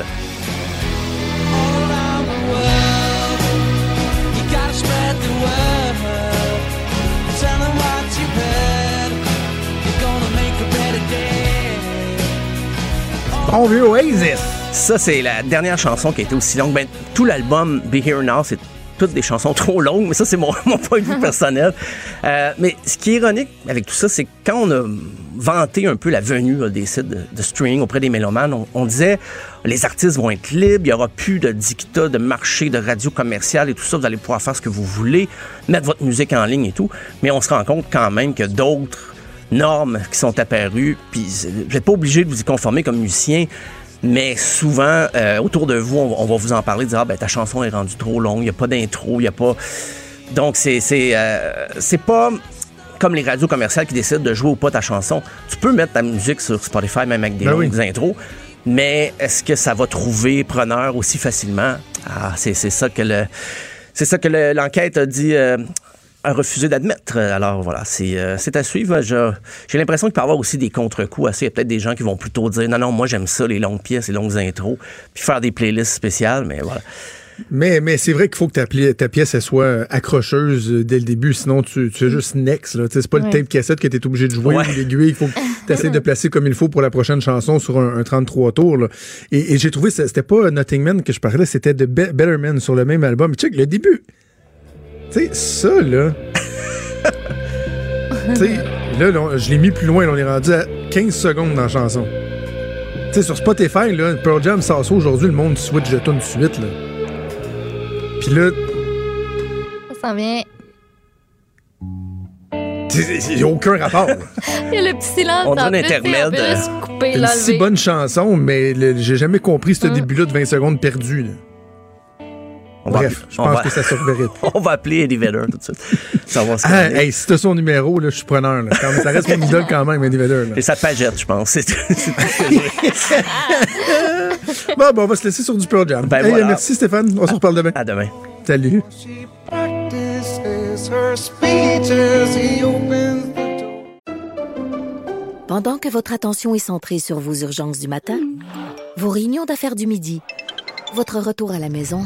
Bon vieux Oasis. Ça, c'est la dernière chanson qui a été aussi longue. Ben, tout l'album Be Here Now, c'est toutes des chansons trop longues, mais ça, c'est mon, point de vue personnel. Euh, mais ce qui est ironique avec tout ça, c'est quand on a vanté un peu la venue des sites de, streaming auprès des mélomanes, on, on disait les artistes vont être libres, il n'y aura plus de dictat, de marché, de radio commerciale et tout ça, vous allez pouvoir faire ce que vous voulez, mettre votre musique en ligne et tout. Mais on se rend compte quand même que d'autres normes qui sont apparues, puis vous n'êtes pas obligé de vous y conformer comme musicien. Mais souvent, euh, autour de vous, on, on va vous en parler, dire ah, ben ta chanson est rendue trop longue, il y a pas d'intro, il y a pas. Donc c'est c'est euh, c'est pas comme les radios commerciales qui décident de jouer ou pas ta chanson. Tu peux mettre ta musique sur Spotify même avec des Ben longues oui. intros, mais est-ce que ça va trouver preneur aussi facilement? Ah, c'est c'est ça que le c'est ça que le- l'enquête a dit. euh, a refusé d'admettre. Alors voilà, c'est euh, c'est à suivre. Je- J'ai l'impression qu'il peut y avoir aussi des contre-coups. assez. Il y a peut-être des gens qui vont plutôt dire non, non, moi j'aime ça, les longues pièces, les longues intros, puis faire des playlists spéciales, mais voilà. Mais, mais c'est vrai qu'il faut que ta, pièce elle soit accrocheuse euh, dès le début, sinon tu, tu fais juste next. C'est pas Ouais. le tape cassette que tu es obligé de jouer Ouais. ou l'aiguille. Il faut que tu essaies de placer comme il faut pour la prochaine chanson sur un, un 33 tours. là. Et, et j'ai trouvé, c'était pas Nothing Man que je parlais, c'était de Be- Better Man sur le même album. Check le début. Tu sais, ça, là. tu sais, là, là, je l'ai mis plus loin. là, on est rendu à 15 secondes dans la chanson. Tu sais, sur Spotify, là, Pearl Jam sort ça aujourd'hui, le monde switch de tune de suite, là. Puis là, Ça s'en vient. il n'y a aucun rapport. Il y a le petit silence. On sais, intermède, couper, C'est une si bonne chanson, mais j'ai jamais compris ce Hum. début-là de 20 secondes perdu. là. On va- Bref, je pense va- que ça se reverrait. On va appeler Eddie Vedder tout de suite. Ça va se Ah, hey, si t'as son numéro, là, je suis preneur. Là. Quand même, ça reste mon idole quand même, Eddie Vedder. là. Et sa pagette, je pense. C'est ce. Bon, bon, on va se laisser sur du Pearl Jam. Ben Hey, voilà. Merci Stéphane, on se reparle demain. À demain. Salut. Pendant que votre attention est centrée sur vos urgences du matin, vos réunions d'affaires du midi, votre retour à la maison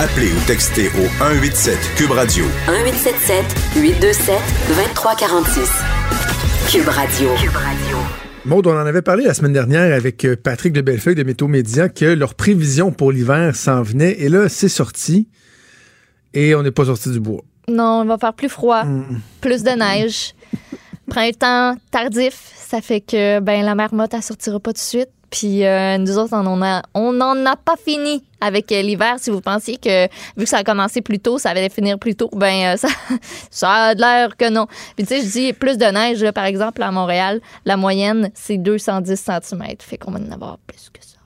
Appelez ou textez au 187 Cube Radio 1877 827 2346. Cube Radio. Cube Radio. Maud, on en avait parlé la semaine dernière avec euh, Patrick de Bellefeuille de Météo Média que leur prévision pour l'hiver s'en venait. Et là, c'est sorti. Et on n'est pas sorti du bois. Non, il va faire plus froid, Mm. plus de neige. Printemps tardif, ça fait que ben la marmotte, elle sortira pas tout de suite. Puis euh, nous autres, on en a, on n'en a pas fini avec euh, l'hiver. Si vous pensiez que, vu que ça a commencé plus tôt, ça allait finir plus tôt, ben euh, ça, ça a l'air que non. Puis tu sais, je dis plus de neige, là, par exemple, à Montréal, la moyenne, c'est 210 cm. Fait qu'on va en avoir plus que ça.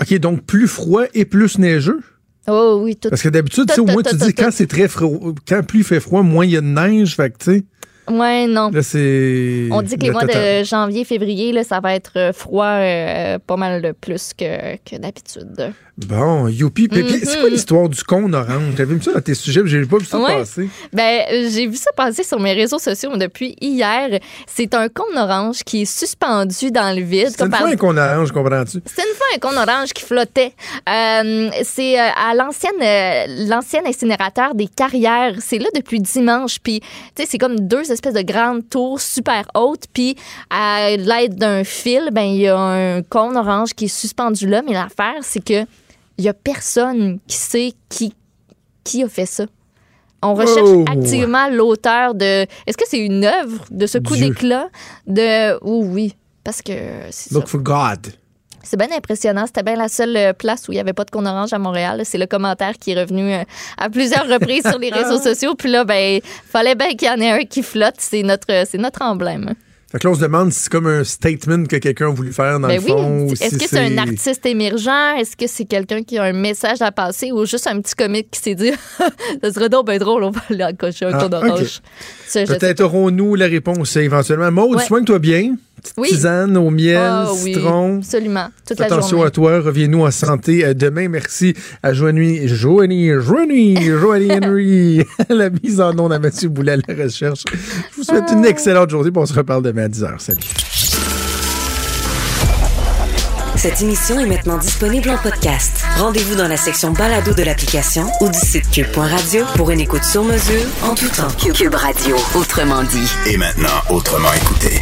OK, donc plus froid et plus neigeux? Oh oui, tout. Parce que d'habitude, tu sais, au moins, tout, tu tout, dis tout, quand c'est très froid, quand plus il fait froid, moins il y a de neige. Fait que, tu sais, Ouais, non. là, c'est. On dit que les le mois total. de janvier, février, là, ça va être euh, froid euh, pas mal de plus que, que d'habitude. Bon, youpi. Puis- puis C'est quoi Mhm. l'histoire du cône orange? T'avais vu ça dans tes sujets? J'ai pas vu ça Ouais. passer. Ben, j'ai vu ça passer sur mes réseaux sociaux depuis hier. C'est un cône orange qui est suspendu dans le vide. C'est une par- fois un cône orange, comprends-tu? C'est une fois un cône orange qui flottait. Euh, c'est à l'ancienne l'ancien incinérateur des carrières. C'est là depuis dimanche. Puis, tu sais, c'est comme deux espèces de grandes tours super hautes. Puis, à l'aide d'un fil, ben il y a un cône orange qui est suspendu là. Mais l'affaire, c'est que il y a personne qui sait qui qui a fait ça. On recherche Oh! activement l'auteur de. Est-ce que c'est une œuvre de ce coup d'éclat de. Oh oui, parce que ça. Look for God. C'est bien impressionnant. C'était bien la seule euh, place où il n'y avait pas de cône orange à Montréal. C'est le commentaire qui est revenu euh, à plusieurs reprises sur les réseaux sociaux. Puis là, ben, fallait bien qu'il y en ait un qui flotte. C'est notre, c'est notre emblème. Fait que là, on se demande si c'est comme un statement que quelqu'un a voulu faire dans Ben le fond. oui. Est-ce si que c'est un artiste émergent? Est-ce que c'est quelqu'un qui a un message à passer ou juste un petit comique qui s'est dit ça serait donc bien drôle, on va aller accrocher un Ah, cône ok. orange. Ça, je sais Peut-être aurons-nous la réponse éventuellement. Maud, Ouais. soigne-toi bien. Petite Oui. tisane au miel, Ah oui, citron. absolument. Toute la Attention à toi. Reviens-nous en santé euh, demain. Merci à Joanie, Joanie, Joanie, Joanie Henry, la mise en onde à Mathieu Boulet à la recherche. Je vous souhaite une excellente journée. puis On se reparle demain à 10h. Salut. Cette émission est maintenant disponible en podcast. Rendez-vous dans la section balado de l'application ou du site cube.radio pour une écoute sur mesure en tout temps. Cube Radio, autrement dit. Et maintenant, autrement écouté.